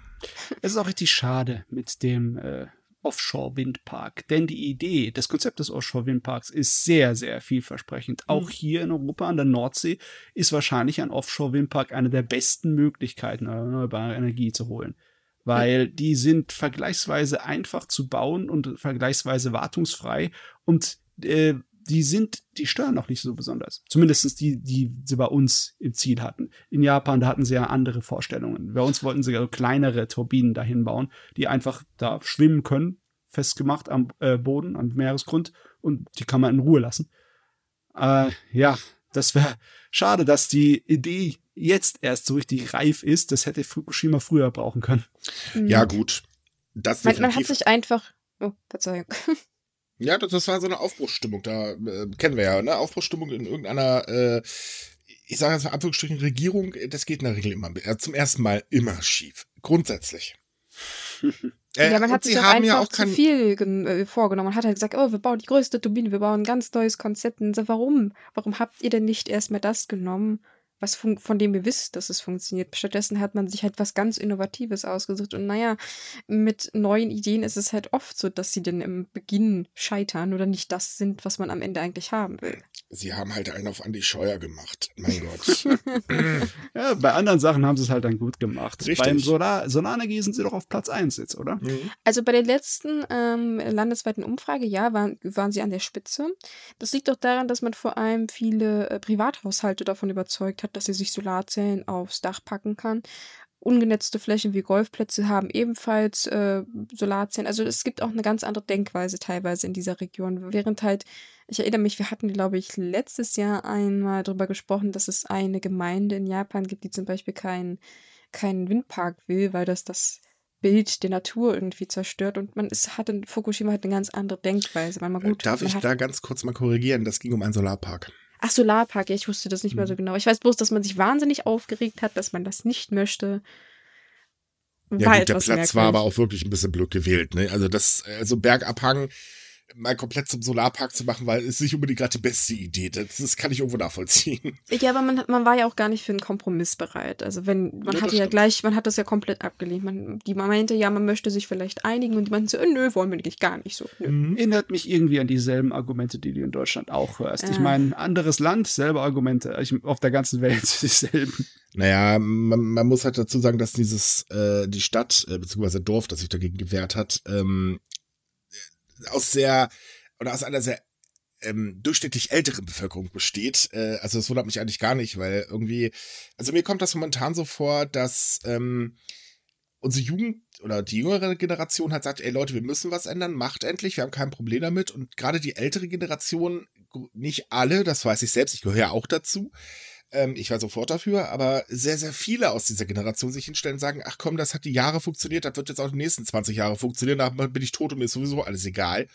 Es ist auch richtig schade mit dem äh, Offshore-Windpark, denn die Idee, das Konzept des Offshore-Windparks ist sehr, sehr vielversprechend. Auch mhm. hier in Europa an der Nordsee ist wahrscheinlich ein Offshore-Windpark eine der besten Möglichkeiten, erneuerbare Energie zu holen. Weil die sind vergleichsweise einfach zu bauen und vergleichsweise wartungsfrei und äh, die sind, die stören auch nicht so besonders. Zumindest die, die sie bei uns im Ziel hatten. In Japan, da hatten sie ja andere Vorstellungen. Bei uns wollten sie ja kleinere Turbinen dahin bauen, die einfach da schwimmen können, festgemacht am äh, Boden, am Meeresgrund und die kann man in Ruhe lassen. Äh, ja, das wäre schade, dass die Idee jetzt erst so richtig reif ist. Das hätte Fukushima früher brauchen können. Ja, gut. Das man, man hat sich einfach. Oh, Verzeihung. Ja, das, das war so eine Aufbruchsstimmung. Da äh, kennen wir ja, ne? Aufbruchsstimmung in irgendeiner, äh, ich sage jetzt mal Anführungsstrichen, Regierung, das geht in der Regel immer, äh, zum ersten Mal immer schief. Grundsätzlich. Äh, ja, man hat sich einfach ja auch zu viel äh, vorgenommen. Man hat halt gesagt, oh, wir bauen die größte Turbine, wir bauen ein ganz neues Konzept. Und so, warum? Warum habt ihr denn nicht erstmal das genommen, was von, von dem ihr wisst, dass es funktioniert. Stattdessen hat man sich halt was ganz Innovatives ausgesucht. Und naja, mit neuen Ideen ist es halt oft so, dass sie dann im Beginn scheitern oder nicht das sind, was man am Ende eigentlich haben will. Sie haben halt einen auf Andy Scheuer gemacht. Mein Gott. ja, bei anderen Sachen haben sie es halt dann gut gemacht. Richtig. Beim Solar Solarenergie sind sie doch auf Platz 1 jetzt, oder? Mhm. Also bei der letzten ähm, landesweiten Umfrage, ja, waren, waren sie an der Spitze. Das liegt doch daran, dass man vor allem viele äh, Privathaushalte davon überzeugt hat, dass sie sich Solarzellen aufs Dach packen kann. Ungenetzte Flächen wie Golfplätze haben ebenfalls äh, Solarzellen. Also es gibt auch eine ganz andere Denkweise teilweise in dieser Region. Während halt, ich erinnere mich, wir hatten, glaube ich, letztes Jahr einmal darüber gesprochen, dass es eine Gemeinde in Japan gibt, die zum Beispiel keinen keinen Windpark will, weil das das Bild der Natur irgendwie zerstört und man ist, hat in Fukushima halt eine ganz andere Denkweise. Man, mal äh, gut, Darf ich da ganz kurz mal korrigieren? Das ging um einen Solarpark. Ach, Solarpark, ich wusste das nicht mehr so mhm. genau. Ich weiß bloß, dass man sich wahnsinnig aufgeregt hat, dass man das nicht möchte. Ja, gut, der Platz merkwürdig. war aber auch wirklich ein bisschen blöd gewählt. Ne? Also das, also Bergabhang mal komplett zum Solarpark zu machen, weil es nicht unbedingt gerade die beste Idee. Das, das kann ich irgendwo nachvollziehen. Ja, aber man, man war ja auch gar nicht für einen Kompromiss bereit. Also wenn, man ja, hatte ja gleich, man hat das ja komplett abgelehnt. Man, die meinte ja, man möchte sich vielleicht einigen und die meinten so, äh, nö, wollen wir nicht, gar nicht so. Nö. Mhm. Erinnert mich irgendwie an dieselben Argumente, die du in Deutschland auch hörst. Äh. Ich meine, anderes Land, selbe Argumente. Ich, auf der ganzen Welt dieselben. Naja, man, man muss halt dazu sagen, dass dieses, äh, die Stadt, äh, beziehungsweise Dorf, das sich dagegen gewehrt hat, ähm, aus sehr oder aus einer sehr ähm, durchschnittlich älteren Bevölkerung besteht. Äh, also das wundert mich eigentlich gar nicht, weil irgendwie, also mir kommt das momentan so vor, dass ähm, unsere Jugend oder die jüngere Generation hat sagt, ey Leute, wir müssen was ändern, macht endlich, wir haben kein Problem damit. Und gerade die ältere Generation, nicht alle, das weiß ich selbst, ich gehöre ja auch dazu, ähm, ich war sofort dafür, aber sehr, sehr viele aus dieser Generation sich hinstellen und sagen, ach komm, das hat die Jahre funktioniert, das wird jetzt auch die nächsten 20 Jahre funktionieren, da bin ich tot und mir ist sowieso alles egal.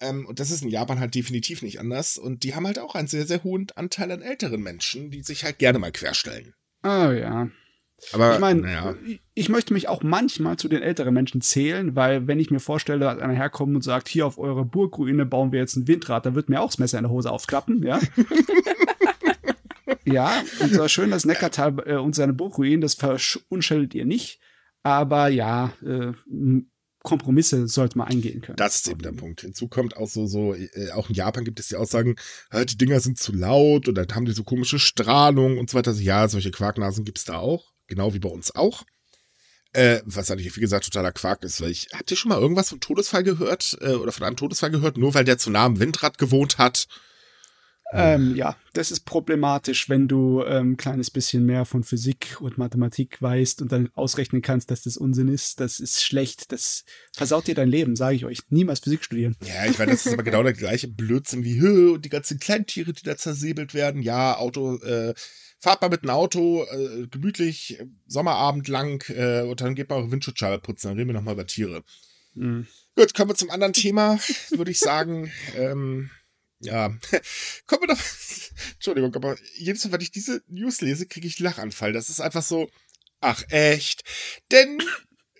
Ähm, und das ist in Japan halt definitiv nicht anders. Und die haben halt auch einen sehr, sehr hohen Anteil an älteren Menschen, die sich halt gerne mal querstellen. Oh ja. Aber ich meine, naja. ich möchte mich auch manchmal zu den älteren Menschen zählen, weil wenn ich mir vorstelle, dass einer herkommt und sagt, hier auf eurer Burgruine bauen wir jetzt ein Windrad, da wird mir auch das Messer in der Hose aufklappen, ja. Ja, und zwar schön, dass Neckartal äh, und seine Burgruinen, das verunschellt ihr nicht. Aber ja, äh, Kompromisse sollte man eingehen können. Das ist eben der Punkt. Hinzu kommt auch so, so, äh, auch in Japan gibt es die Aussagen, die Dinger sind zu laut dann haben die so komische Strahlung und so weiter. Also, ja, solche Quarknasen gibt es da auch. Genau wie bei uns auch. Äh, was eigentlich, wie gesagt, totaler Quark ist. Weil ich, habt ihr schon mal irgendwas vom Todesfall gehört? Äh, oder von einem Todesfall gehört? Nur weil der zu nah am Windrad gewohnt hat ähm, ja, das ist problematisch, wenn du ein ähm, kleines bisschen mehr von Physik und Mathematik weißt und dann ausrechnen kannst, dass das Unsinn ist. Das ist schlecht. Das versaut dir dein Leben, sage ich euch. Niemals Physik studieren. Ja, ich meine, das ist aber genau der gleiche Blödsinn wie Hö und die ganzen Kleintiere, die da zersäbelt werden. Ja, Auto, äh, fahrt mal mit einem Auto, äh, gemütlich, Sommerabend lang äh, und dann geht mal eure Windschutzscheibe putzen. Dann reden wir nochmal über Tiere. Mhm. Gut, kommen wir zum anderen Thema, würde ich sagen. Ähm, ja, kommen wir doch. Entschuldigung, aber jedes Mal, wenn ich diese News lese, kriege ich Lachanfall. Das ist einfach so. Ach echt? Denn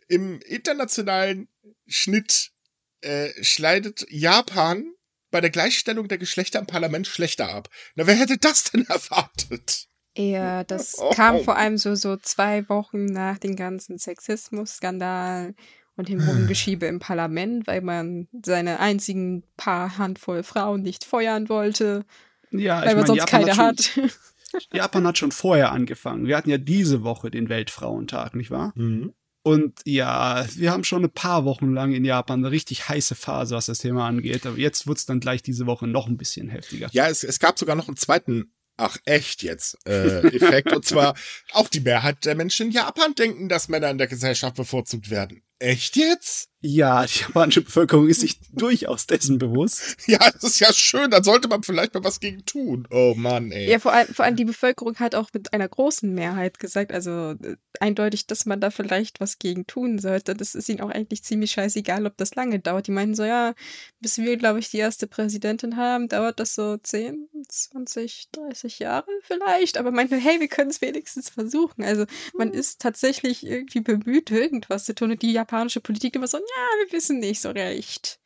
im internationalen Schnitt äh, schleidet Japan bei der Gleichstellung der Geschlechter im Parlament schlechter ab. Na, wer hätte das denn erwartet? Ja, das oh. kam vor allem so, so zwei Wochen nach dem ganzen Sexismus-Skandal und dem Rumgeschiebe im Parlament, weil man seine einzigen paar Handvoll Frauen nicht feuern wollte. Ja, weil man mein, sonst Japan keine hat. hat. Schon, Japan hat schon vorher angefangen. Wir hatten ja diese Woche den Weltfrauentag, nicht wahr? Mhm. Und ja, wir haben schon ein paar Wochen lang in Japan eine richtig heiße Phase, was das Thema angeht. Aber jetzt wird es dann gleich diese Woche noch ein bisschen heftiger. Ja, es, es gab sogar noch einen zweiten ach echt jetzt, äh, Effekt. und zwar auch die Mehrheit der Menschen in Japan denken, dass Männer in der Gesellschaft bevorzugt werden. Echt jetzt? Ja, die japanische Bevölkerung ist sich durchaus dessen bewusst. Ja, das ist ja schön, dann sollte man vielleicht mal was gegen tun. Oh Mann, ey. Ja, vor allem, vor allem die Bevölkerung hat auch mit einer großen Mehrheit gesagt, also äh, eindeutig, dass man da vielleicht was gegen tun sollte. Das ist ihnen auch eigentlich ziemlich scheißegal, ob das lange dauert. Die meinen so, ja, bis wir, glaube ich, die erste Präsidentin haben, dauert das so 10, 20, 30 Jahre vielleicht. Aber meinten, hey, wir können es wenigstens versuchen. Also man ist tatsächlich irgendwie bemüht, irgendwas zu tun. Und die japanische Politik immer so, ja, wir wissen nicht so recht.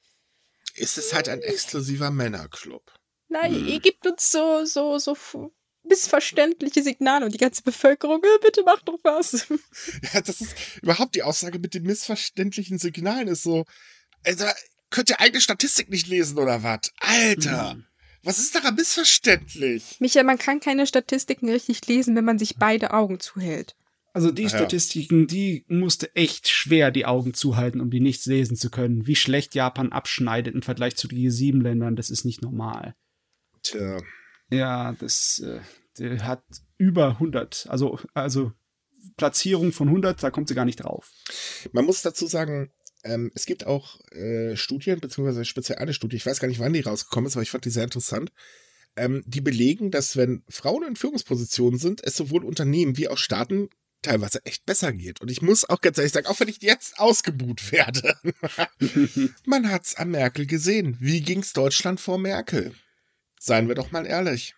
Es ist halt ein exklusiver Männerclub. Nein, hm. ihr gebt uns so, so, so missverständliche Signale und die ganze Bevölkerung, äh, bitte macht doch was. Ja, das ist überhaupt die Aussage mit den missverständlichen Signalen ist so, also, könnt ihr eigene Statistik nicht lesen oder was? Alter! Hm. Was ist daran missverständlich? Michael, man kann keine Statistiken richtig lesen, wenn man sich beide Augen zuhält. Also die Statistiken, die musste echt schwer die Augen zuhalten, um die nicht lesen zu können. Wie schlecht Japan abschneidet im Vergleich zu den G7-Ländern, das ist nicht normal. Tja. Ja, das äh, hat über 100, also, also Platzierung von 100, da kommt sie gar nicht drauf. Man muss dazu sagen, ähm, es gibt auch äh, Studien, beziehungsweise speziell eine Studie, ich weiß gar nicht, wann die rausgekommen ist, aber ich fand die sehr interessant, ähm, die belegen, dass wenn Frauen in Führungspositionen sind, es sowohl Unternehmen wie auch Staaten teilweise echt besser geht. Und ich muss auch ganz ehrlich sagen, auch wenn ich jetzt ausgebuht werde, man hat's an Merkel gesehen. Wie ging's Deutschland vor Merkel? Seien wir doch mal ehrlich.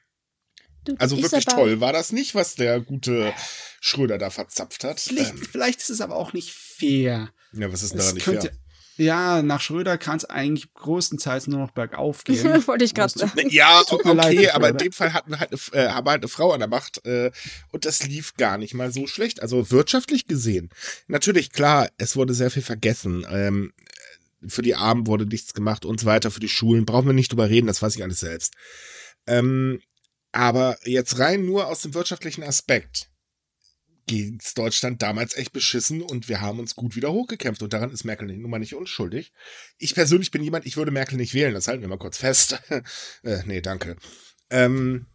Du, also wirklich toll war das nicht, was der gute Schröder da verzapft hat. Vielleicht, ähm, vielleicht ist es aber auch nicht fair. Ja, was ist denn da nicht könnte, fair? Ja, nach Schröder kann es eigentlich größtenteils nur noch bergauf gehen. Wollte ich gerade sagen. Ja, okay, leid, aber in dem Fall hatten wir halt eine, äh, haben halt eine Frau an der Macht äh, und das lief gar nicht mal so schlecht. Also wirtschaftlich gesehen. Natürlich, klar, es wurde sehr viel vergessen. Ähm, für die Armen wurde nichts gemacht und so weiter. Für die Schulen brauchen wir nicht drüber reden, das weiß ich alles selbst. Ähm, aber jetzt rein nur aus dem wirtschaftlichen Aspekt geht's Deutschland damals echt beschissen und wir haben uns gut wieder hochgekämpft und daran ist Merkel nun mal nicht unschuldig. Ich persönlich bin jemand, ich würde Merkel nicht wählen, das halten wir mal kurz fest. äh, nee, danke. Ähm,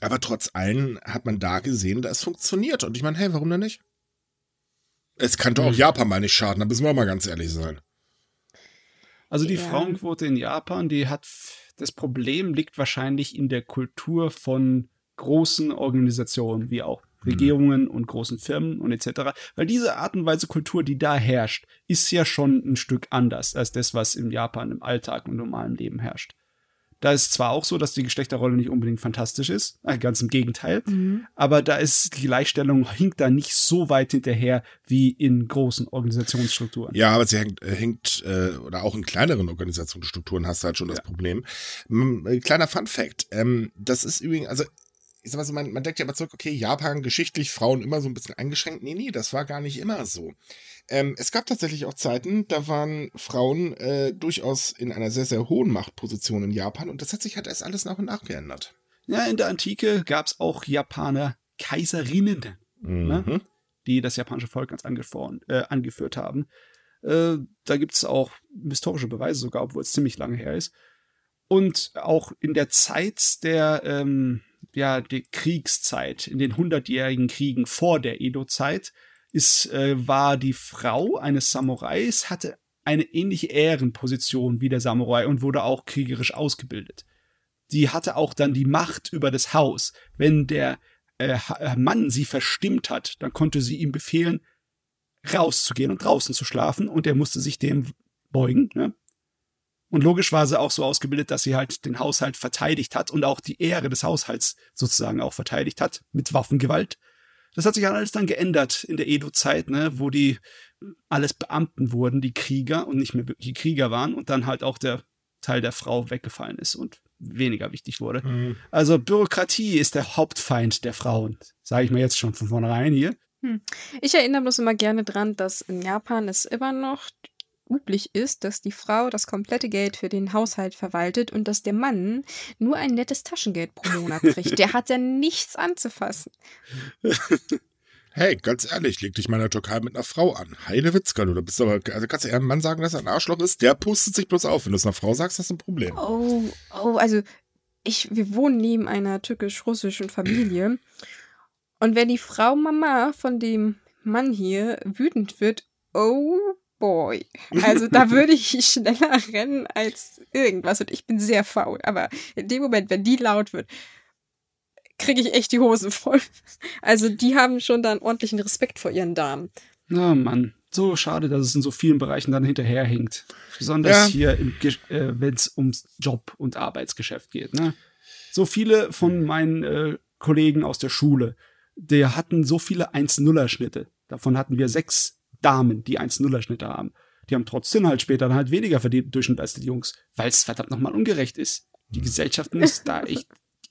aber trotz allem hat man da gesehen, dass es funktioniert und ich meine, hey, warum denn nicht? Es kann doch auch hm. Japan mal nicht schaden, da müssen wir mal ganz ehrlich sein. Also die ja. Frauenquote in Japan, die hat das Problem liegt wahrscheinlich in der Kultur von großen Organisationen wie auch Regierungen mhm. und großen Firmen und etc. Weil diese Art und Weise Kultur, die da herrscht, ist ja schon ein Stück anders als das, was in Japan im Alltag und normalen Leben herrscht. Da ist zwar auch so, dass die Geschlechterrolle nicht unbedingt fantastisch ist, äh, ganz im Gegenteil, mhm. aber da ist die Gleichstellung hinkt da nicht so weit hinterher wie in großen Organisationsstrukturen. Ja, aber sie hängt, äh, hängt äh, oder auch in kleineren Organisationsstrukturen hast du halt schon ja. das Problem. Kleiner Fun Fact, ähm, das ist übrigens, also ich sag mal so, man, man denkt ja immer zurück, okay, Japan geschichtlich Frauen immer so ein bisschen eingeschränkt. Nee, nee, das war gar nicht immer so. Ähm, es gab tatsächlich auch Zeiten, da waren Frauen äh, durchaus in einer sehr, sehr hohen Machtposition in Japan und das hat sich halt erst alles nach und nach geändert. Ja, in der Antike gab es auch Japaner Kaiserinnen, ne, mhm. ne, die das japanische Volk ganz äh, angeführt haben. Äh, da gibt es auch historische Beweise sogar, obwohl es ziemlich lange her ist. Und auch in der Zeit der ähm, ja, die Kriegszeit, in den hundertjährigen Kriegen vor der Edo-Zeit, äh, war die Frau eines Samurais, hatte eine ähnliche Ehrenposition wie der Samurai und wurde auch kriegerisch ausgebildet. Die hatte auch dann die Macht über das Haus. Wenn der äh, äh Mann sie verstimmt hat, dann konnte sie ihm befehlen, rauszugehen und draußen zu schlafen und er musste sich dem beugen. Ne? Und logisch war sie auch so ausgebildet, dass sie halt den Haushalt verteidigt hat und auch die Ehre des Haushalts sozusagen auch verteidigt hat mit Waffengewalt. Das hat sich alles dann geändert in der Edo-Zeit, ne, wo die alles Beamten wurden, die Krieger und nicht mehr wirklich Krieger waren und dann halt auch der Teil der Frau weggefallen ist und weniger wichtig wurde. Mhm. Also Bürokratie ist der Hauptfeind der Frauen, sage ich mir jetzt schon von vornherein hier. Hm. Ich erinnere bloß immer gerne dran, dass in Japan es immer noch üblich ist, dass die Frau das komplette Geld für den Haushalt verwaltet und dass der Mann nur ein nettes Taschengeld pro Monat kriegt. Der hat ja nichts anzufassen. Hey, ganz ehrlich, leg dich mal in der Türkei mit einer Frau an. Heide Witzka, du bist aber, also kannst du eher einem Mann sagen, dass er ein Arschloch ist? Der pustet sich bloß auf. Wenn du es einer Frau sagst, hast du ein Problem. Oh, oh, also ich, wir wohnen neben einer türkisch-russischen Familie. Und wenn die Frau Mama von dem Mann hier wütend wird, oh boy. Also da würde ich schneller rennen als irgendwas und ich bin sehr faul. Aber in dem Moment, wenn die laut wird, kriege ich echt die Hosen voll. Also die haben schon da einen ordentlichen Respekt vor ihren Damen. Na oh Mann, so schade, dass es in so vielen Bereichen dann hinterherhinkt. Besonders ja. hier, äh, wenn es ums Job- und Arbeitsgeschäft geht. Ne? So viele von meinen äh, Kollegen aus der Schule, die hatten so viele 1-0er-Schnitte. Davon hatten wir sechs Damen, die 1-0er-Schnitte haben. Die haben trotzdem halt später dann halt weniger verdient im Durchschnitt als die Jungs, weil es verdammt nochmal ungerecht ist. Die Gesellschaft muss da echt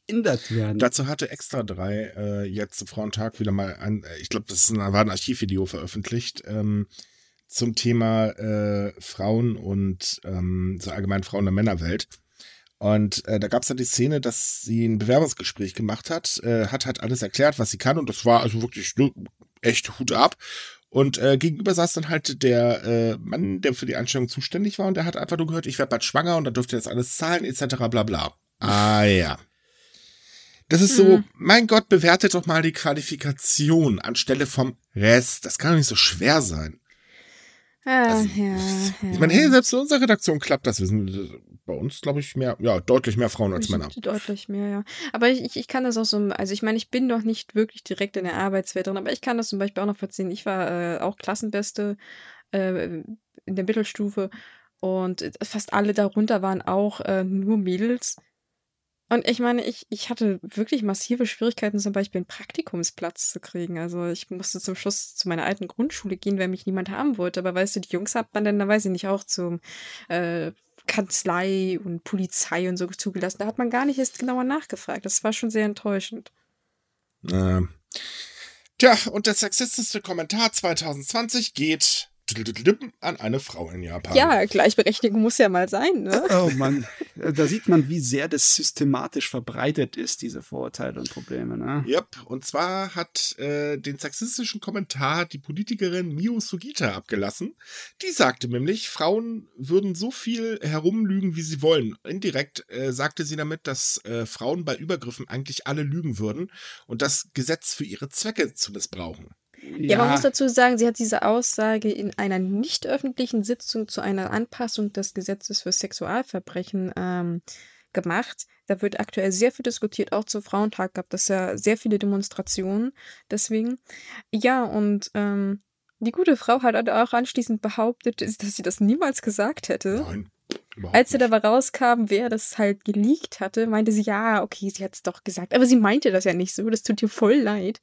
geändert werden. Dazu hatte Extra 3 äh, jetzt Frauentag wieder mal ein, äh, ich glaube, das war ein Archivvideo veröffentlicht, ähm, zum Thema äh, Frauen und ähm, so allgemein Frauen der Männerwelt. Und äh, da gab es dann die Szene, dass sie ein Bewerbungsgespräch gemacht hat, äh, hat halt alles erklärt, was sie kann und das war also wirklich ne, echt Hut ab. Und äh, gegenüber saß dann halt der äh, Mann, der für die Einstellung zuständig war und der hat einfach nur gehört, ich werde bald schwanger und da dürft ihr jetzt alles zahlen etc. bla bla. Ah ja. Das ist so, mhm. mein Gott, bewertet doch mal die Qualifikation anstelle vom Rest. Das kann doch nicht so schwer sein. Ah, also, ja, ja. Ich meine, hey, selbst in unserer Redaktion klappt das. Wir sind bei uns, glaube ich, mehr, ja, deutlich mehr Frauen als Männer. Deutlich mehr, ja. Aber ich, ich kann das auch so, also ich meine, ich bin noch nicht wirklich direkt in der Arbeitswelt drin, aber ich kann das zum Beispiel auch noch verziehen. Ich war äh, auch Klassenbeste äh, in der Mittelstufe und fast alle darunter waren auch äh, nur Mädels. Und ich meine, ich, ich hatte wirklich massive Schwierigkeiten, zum Beispiel einen Praktikumsplatz zu kriegen. Also ich musste zum Schluss zu meiner alten Grundschule gehen, weil mich niemand haben wollte. Aber weißt du, die Jungs hat man dann, da weiß ich nicht, auch zum äh, Kanzlei und Polizei und so zugelassen. Da hat man gar nicht erst genauer nachgefragt. Das war schon sehr enttäuschend. Ähm. Tja, und der sexistischste Kommentar 2020 geht an eine Frau in Japan. Ja, Gleichberechtigung muss ja mal sein, ne? Oh Mann, da sieht man, wie sehr das systematisch verbreitet ist, diese Vorurteile und Probleme, ne? Yep, und zwar hat äh, den sexistischen Kommentar die Politikerin Mio Sugita abgelassen. Die sagte nämlich, Frauen würden so viel herumlügen, wie sie wollen. Indirekt äh, sagte sie damit, dass äh, Frauen bei Übergriffen eigentlich alle lügen würden und das Gesetz für ihre Zwecke zu missbrauchen. Ja. man muss dazu sagen, sie hat diese Aussage in einer nicht öffentlichen Sitzung zu einer Anpassung des Gesetzes für Sexualverbrechen ähm, gemacht. Da wird aktuell sehr viel diskutiert, auch zum Frauentag gab es ja sehr viele Demonstrationen. Deswegen, ja, und ähm, die gute Frau hat auch anschließend behauptet, dass sie das niemals gesagt hätte. Nein. Als sie dabei rauskam, wer das halt geleakt hatte, meinte sie, ja, okay, sie hat es doch gesagt. Aber sie meinte das ja nicht so, das tut ihr voll leid.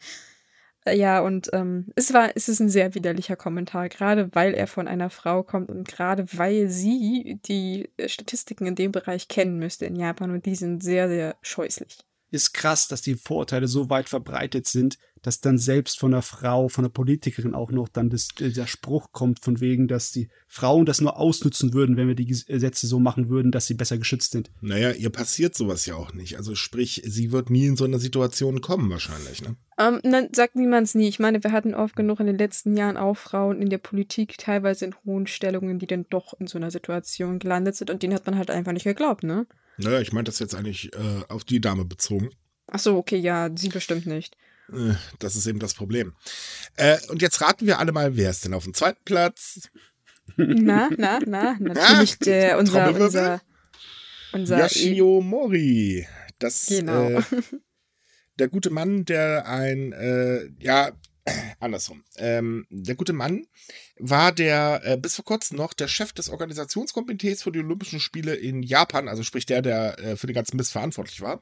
Äh, ja, und ähm, es war, es ist ein sehr widerlicher Kommentar, gerade weil er von einer Frau kommt und gerade weil sie die äh, Statistiken in dem Bereich kennen müsste in Japan und die sind sehr, sehr scheußlich. Ist krass, dass die Vorurteile so weit verbreitet sind, dass dann selbst von einer Frau, von einer Politikerin auch noch dann das, der Spruch kommt von wegen, dass die Frauen das nur ausnutzen würden, wenn wir die Gesetze so machen würden, dass sie besser geschützt sind. Naja, ihr passiert sowas ja auch nicht. Also sprich, sie wird nie in so eine Situation kommen wahrscheinlich, ne? Ähm, dann sagt niemand nie. Ich meine, wir hatten oft genug in den letzten Jahren auch Frauen in der Politik, teilweise in hohen Stellungen, die dann doch in so einer Situation gelandet sind und denen hat man halt einfach nicht geglaubt, ne? Naja, ich meine das jetzt eigentlich äh, auf die Dame bezogen. Ach so, okay, ja, sie bestimmt nicht. Äh, das ist eben das Problem. Äh, und jetzt raten wir alle mal, wer ist denn auf dem zweiten Platz? Na, na, na, natürlich ah, der, unser, unser, unser Yashio Mori. Das, genau. Äh, der gute Mann, der ein, äh, ja, andersrum. Ähm, der gute Mann war der äh, bis vor kurzem noch der Chef des Organisationskomitees für die Olympischen Spiele in Japan, also sprich der, der äh, für den ganzen Mist verantwortlich war.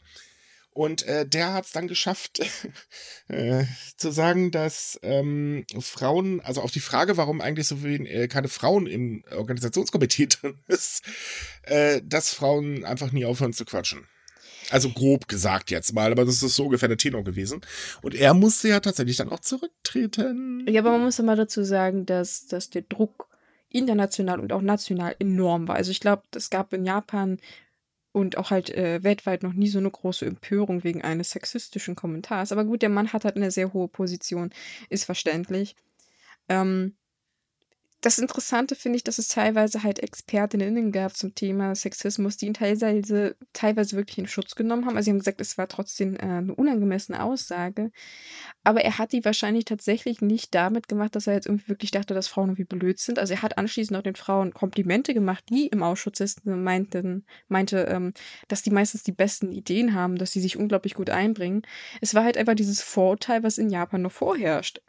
Und äh, der hat es dann geschafft, äh, zu sagen, dass ähm, Frauen, also auf die Frage, warum eigentlich so viel, äh, keine Frauen im Organisationskomitee drin ist, äh, dass Frauen einfach nie aufhören zu quatschen. Also grob gesagt jetzt mal, aber das ist so ungefähr der Tenor gewesen. Und er musste ja tatsächlich dann auch zurücktreten. Ja, aber man muss ja mal dazu sagen, dass, dass der Druck international und auch national enorm war. Also ich glaube, es gab in Japan und auch halt äh, weltweit noch nie so eine große Empörung wegen eines sexistischen Kommentars. Aber gut, der Mann hat halt eine sehr hohe Position, ist verständlich. Ähm, das Interessante finde ich, dass es teilweise halt Expertinnen gab zum Thema Sexismus, die ihn teilweise, teilweise wirklich in Schutz genommen haben. Also sie haben gesagt, es war trotzdem äh, eine unangemessene Aussage. Aber er hat die wahrscheinlich tatsächlich nicht damit gemacht, dass er jetzt irgendwie wirklich dachte, dass Frauen irgendwie blöd sind. Also er hat anschließend auch den Frauen Komplimente gemacht, die im Ausschuss meinten, meinte, ähm, dass die meistens die besten Ideen haben, dass sie sich unglaublich gut einbringen. Es war halt einfach dieses Vorurteil, was in Japan noch vorherrscht.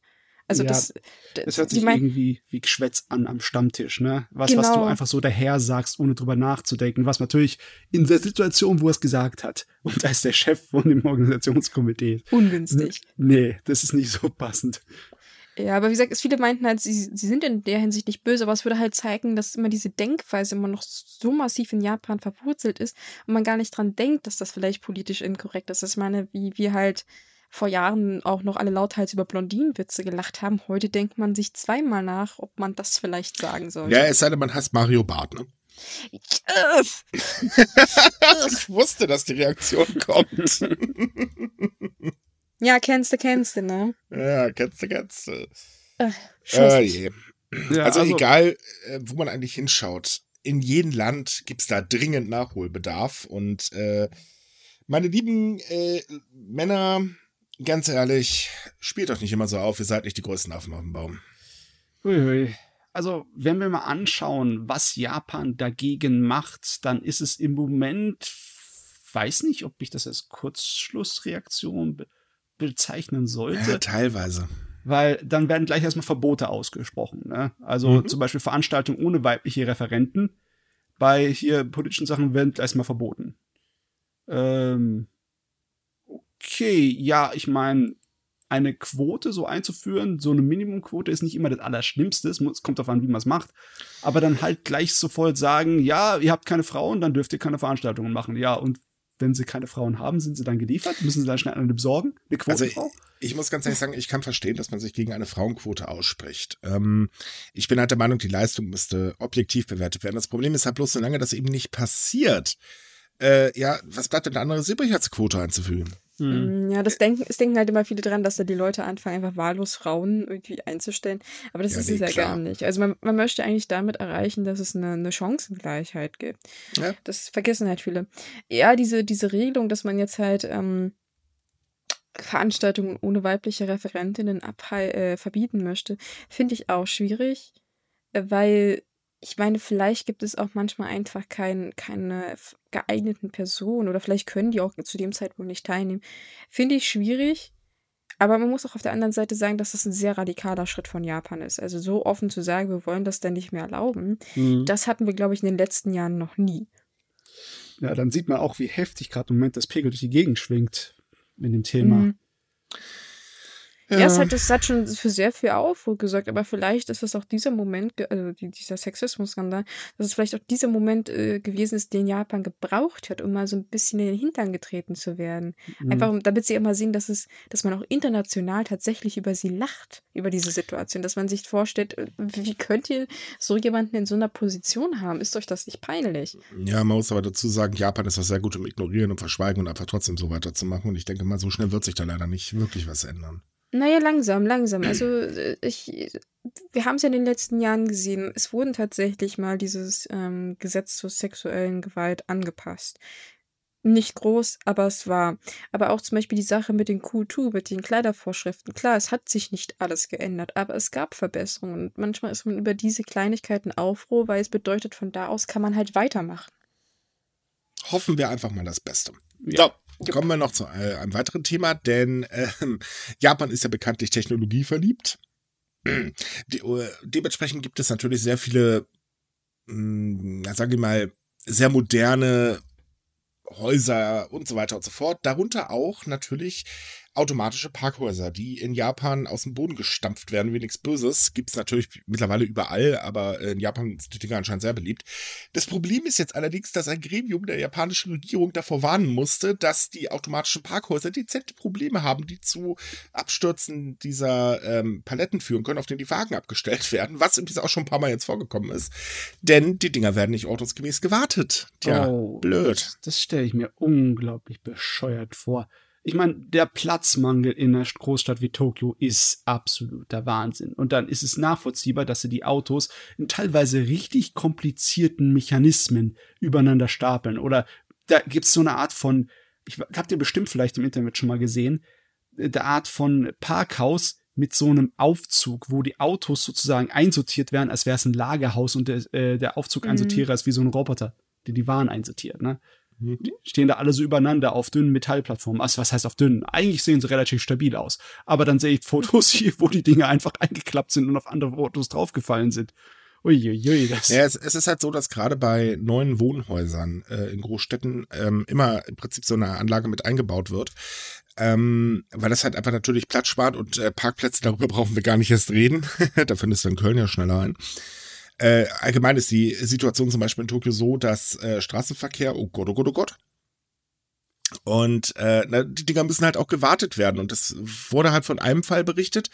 Also ja, das, das hört sich irgendwie wie Geschwätz an am Stammtisch, ne? Was, genau. was du einfach so daher sagst, ohne drüber nachzudenken, was natürlich in der Situation, wo er es gesagt hat, und da ist der Chef von dem Organisationskomitee. Ungünstig. Nee, das ist nicht so passend. Ja, aber wie gesagt, viele meinten halt, sie, sie sind in der Hinsicht nicht böse, aber es würde halt zeigen, dass immer diese Denkweise immer noch so massiv in Japan verwurzelt ist und man gar nicht dran denkt, dass das vielleicht politisch inkorrekt ist. Ich meine, wie wir halt vor Jahren auch noch alle lauthals über Blondinenwitze gelacht haben. Heute denkt man sich zweimal nach, ob man das vielleicht sagen soll. Ja, es sei denn, man heißt Mario Barth, ne? ich wusste, dass die Reaktion kommt. ja, kennst du, kennst du, ne? Ja, kennst du, kennst du. Äh, äh, ja, also, also, egal, äh, wo man eigentlich hinschaut, in jedem Land gibt es da dringend Nachholbedarf. Und äh, meine lieben äh, Männer, ganz ehrlich, spielt doch nicht immer so auf, ihr seid nicht die größten Affen auf dem Baum. Hui, Also, wenn wir mal anschauen, was Japan dagegen macht, dann ist es im Moment, weiß nicht, ob ich das als Kurzschlussreaktion be bezeichnen sollte. Ja, teilweise. Weil dann werden gleich erstmal Verbote ausgesprochen. Ne? Also mhm. zum Beispiel Veranstaltungen ohne weibliche Referenten. Bei hier politischen Sachen werden erstmal verboten. Ähm, okay, ja, ich meine, eine Quote so einzuführen, so eine Minimumquote ist nicht immer das Allerschlimmste, es kommt darauf an, wie man es macht, aber dann halt gleich sofort sagen, ja, ihr habt keine Frauen, dann dürft ihr keine Veranstaltungen machen, ja, und wenn sie keine Frauen haben, sind sie dann geliefert? Müssen sie dann schnell eine besorgen? Eine Quotenfrau? Also ich, muss ganz ehrlich sagen, ich kann verstehen, dass man sich gegen eine Frauenquote ausspricht. Ähm, ich bin halt der Meinung, die Leistung müsste objektiv bewertet werden. Das Problem ist halt bloß, solange das eben nicht passiert, äh, ja, was bleibt denn eine andere Sicherheitsquote einzufügen? Hm. Ja, das denken, es denken halt immer viele dran, dass da die Leute anfangen, einfach wahllos Frauen irgendwie einzustellen. Aber das ja, ist nee, es ja klar. gar nicht. Also man, man möchte eigentlich damit erreichen, dass es eine, eine Chancengleichheit gibt. Ja. Das vergessen halt viele. Ja, diese, diese Regelung, dass man jetzt halt ähm, Veranstaltungen ohne weibliche Referentinnen äh, verbieten möchte, finde ich auch schwierig, äh, weil ich meine, vielleicht gibt es auch manchmal einfach kein, keine geeigneten Personen oder vielleicht können die auch zu dem Zeitpunkt nicht teilnehmen. Finde ich schwierig. Aber man muss auch auf der anderen Seite sagen, dass das ein sehr radikaler Schritt von Japan ist. Also so offen zu sagen, wir wollen das dann nicht mehr erlauben, mhm. das hatten wir, glaube ich, in den letzten Jahren noch nie. Ja, dann sieht man auch, wie heftig gerade im Moment das Pegel durch die Gegend schwingt mit dem Thema. Mhm. Ja, es, hat, es hat schon für sehr viel Aufruhr gesorgt, aber vielleicht ist es auch dieser Moment, also dieser Sexismus-Skandal, dass es vielleicht auch dieser Moment äh, gewesen ist, den Japan gebraucht hat, um mal so ein bisschen in den Hintern getreten zu werden. Mhm. Einfach, damit sie immer sehen, dass es, dass man auch international tatsächlich über sie lacht, über diese Situation, dass man sich vorstellt, äh, wie könnt ihr so jemanden in so einer Position haben? Ist euch das nicht peinlich? Ja, man muss aber dazu sagen, Japan ist auch sehr gut im Ignorieren und Verschweigen und einfach trotzdem so weiterzumachen. Und ich denke mal, so schnell wird sich da leider nicht wirklich was ändern. Naja, langsam, langsam. Also äh, ich, wir haben es ja in den letzten Jahren gesehen. Es wurden tatsächlich mal dieses ähm, Gesetz zur sexuellen Gewalt angepasst. Nicht groß, aber es war. Aber auch zum Beispiel die Sache mit den Q2, mit den Kleidervorschriften. Klar, es hat sich nicht alles geändert, aber es gab Verbesserungen. Und manchmal ist man über diese Kleinigkeiten aufroh, weil es bedeutet, von da aus kann man halt weitermachen. Hoffen wir einfach mal das Beste. Ja. So, kommen wir noch zu äh, einem weiteren Thema, denn äh, Japan ist ja bekanntlich technologieverliebt. Die, äh, dementsprechend gibt es natürlich sehr viele, mh, hm, sagen wir mal, sehr moderne Häuser und so weiter und so fort. Darunter auch natürlich automatische Parkhäuser, die in Japan aus dem Boden gestampft werden, wie nichts Böses. Gibt es natürlich mittlerweile überall, aber in Japan sind die Dinger anscheinend sehr beliebt. Das Problem ist jetzt allerdings, dass ein Gremium der japanischen Regierung davor warnen musste, dass die automatischen Parkhäuser dezente Probleme haben, die zu Abstürzen dieser ähm, Paletten führen können, auf denen die Wagen abgestellt werden, was übrigens auch schon ein paar Mal jetzt vorgekommen ist. Denn die Dinger werden nicht ordnungsgemäß gewartet. Tja, oh, blöd. Das, das stelle ich mir unglaublich bescheuert vor. Ich meine, der Platzmangel in einer Großstadt wie Tokio ist absoluter Wahnsinn. Und dann ist es nachvollziehbar, dass sie die Autos in teilweise richtig komplizierten Mechanismen übereinander stapeln. Oder da gibt es so eine Art von, ich habt ihr bestimmt vielleicht im Internet schon mal gesehen, äh, der Art von Parkhaus mit so einem Aufzug, wo die Autos sozusagen einsortiert werden, als wäre es ein Lagerhaus und der, äh, der Aufzug mhm. einsortierer ist wie so ein Roboter, der die Waren einsortiert. Ne? Mhm. Stehen da alle so übereinander auf dünnen Metallplattformen. Also was heißt auf dünnen? Eigentlich sehen sie relativ stabil aus. Aber dann sehe ich Fotos hier, wo die Dinge einfach eingeklappt sind und auf andere Fotos draufgefallen sind. Uiuiui, das. Ja, es, es ist halt so, dass gerade bei neuen Wohnhäusern äh, in Großstädten ähm, immer im Prinzip so eine Anlage mit eingebaut wird. Ähm, weil das halt einfach natürlich Platz spart und äh, Parkplätze, darüber brauchen wir gar nicht erst reden. da findest du in Köln ja schneller ein. Äh, allgemein ist die Situation zum Beispiel in Tokio so, dass äh, Straßenverkehr, oh Gott, oh Gott, oh Gott. Und äh, na, die Dinger müssen halt auch gewartet werden. Und es wurde halt von einem Fall berichtet.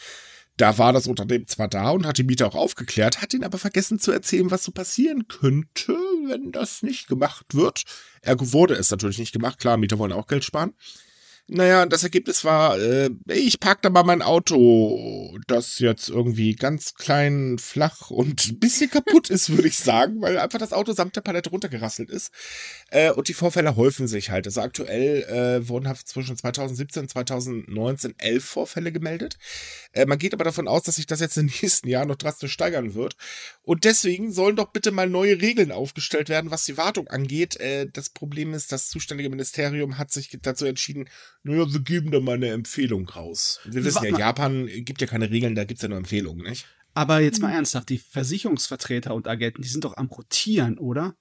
Da war das Unternehmen zwar da und hat die Mieter auch aufgeklärt, hat ihnen aber vergessen zu erzählen, was so passieren könnte, wenn das nicht gemacht wird. Ergo wurde es natürlich nicht gemacht. Klar, Mieter wollen auch Geld sparen. Naja, das Ergebnis war, äh, ich park da mal mein Auto, das jetzt irgendwie ganz klein, flach und ein bisschen kaputt ist, würde ich sagen, weil einfach das Auto samt der Palette runtergerasselt ist. Äh, und die Vorfälle häufen sich halt. Also aktuell äh, wurden zwischen 2017 und 2019 elf Vorfälle gemeldet. Äh, man geht aber davon aus, dass sich das jetzt den nächsten Jahren noch drastisch steigern wird. Und deswegen sollen doch bitte mal neue Regeln aufgestellt werden, was die Wartung angeht. Äh, das Problem ist, das zuständige Ministerium hat sich dazu entschieden, naja, wir geben da mal eine Empfehlung raus. Wir wissen ja, Japan gibt ja keine Regeln, da gibt es ja nur Empfehlungen, nicht? Aber jetzt mal ernsthaft, die Versicherungsvertreter und Agenten, die sind doch am Rotieren, oder?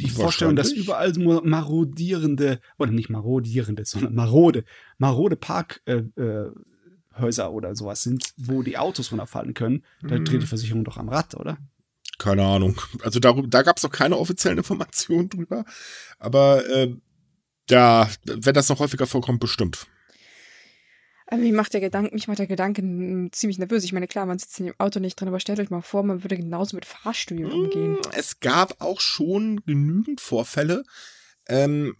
Die Vorstellung, dass überall marodierende, oder nicht marodierende, sondern marode, marode Parkhäuser äh, äh, oder sowas sind, wo die Autos runterfallen können, da dreht die mhm. Versicherung doch am Rad, oder? Keine Ahnung. Also darüber, da gab es noch keine offiziellen Informationen drüber. Aber äh, ja, wenn das noch häufiger vorkommt, bestimmt. Aber mich macht der Gedanke, mich macht der Gedanke ziemlich nervös. Ich meine, klar, man sitzt in dem Auto nicht drin, aber stellt euch mal vor, man würde genauso mit Fahrstühlen umgehen. Mm, es gab auch schon genügend Vorfälle, ähm,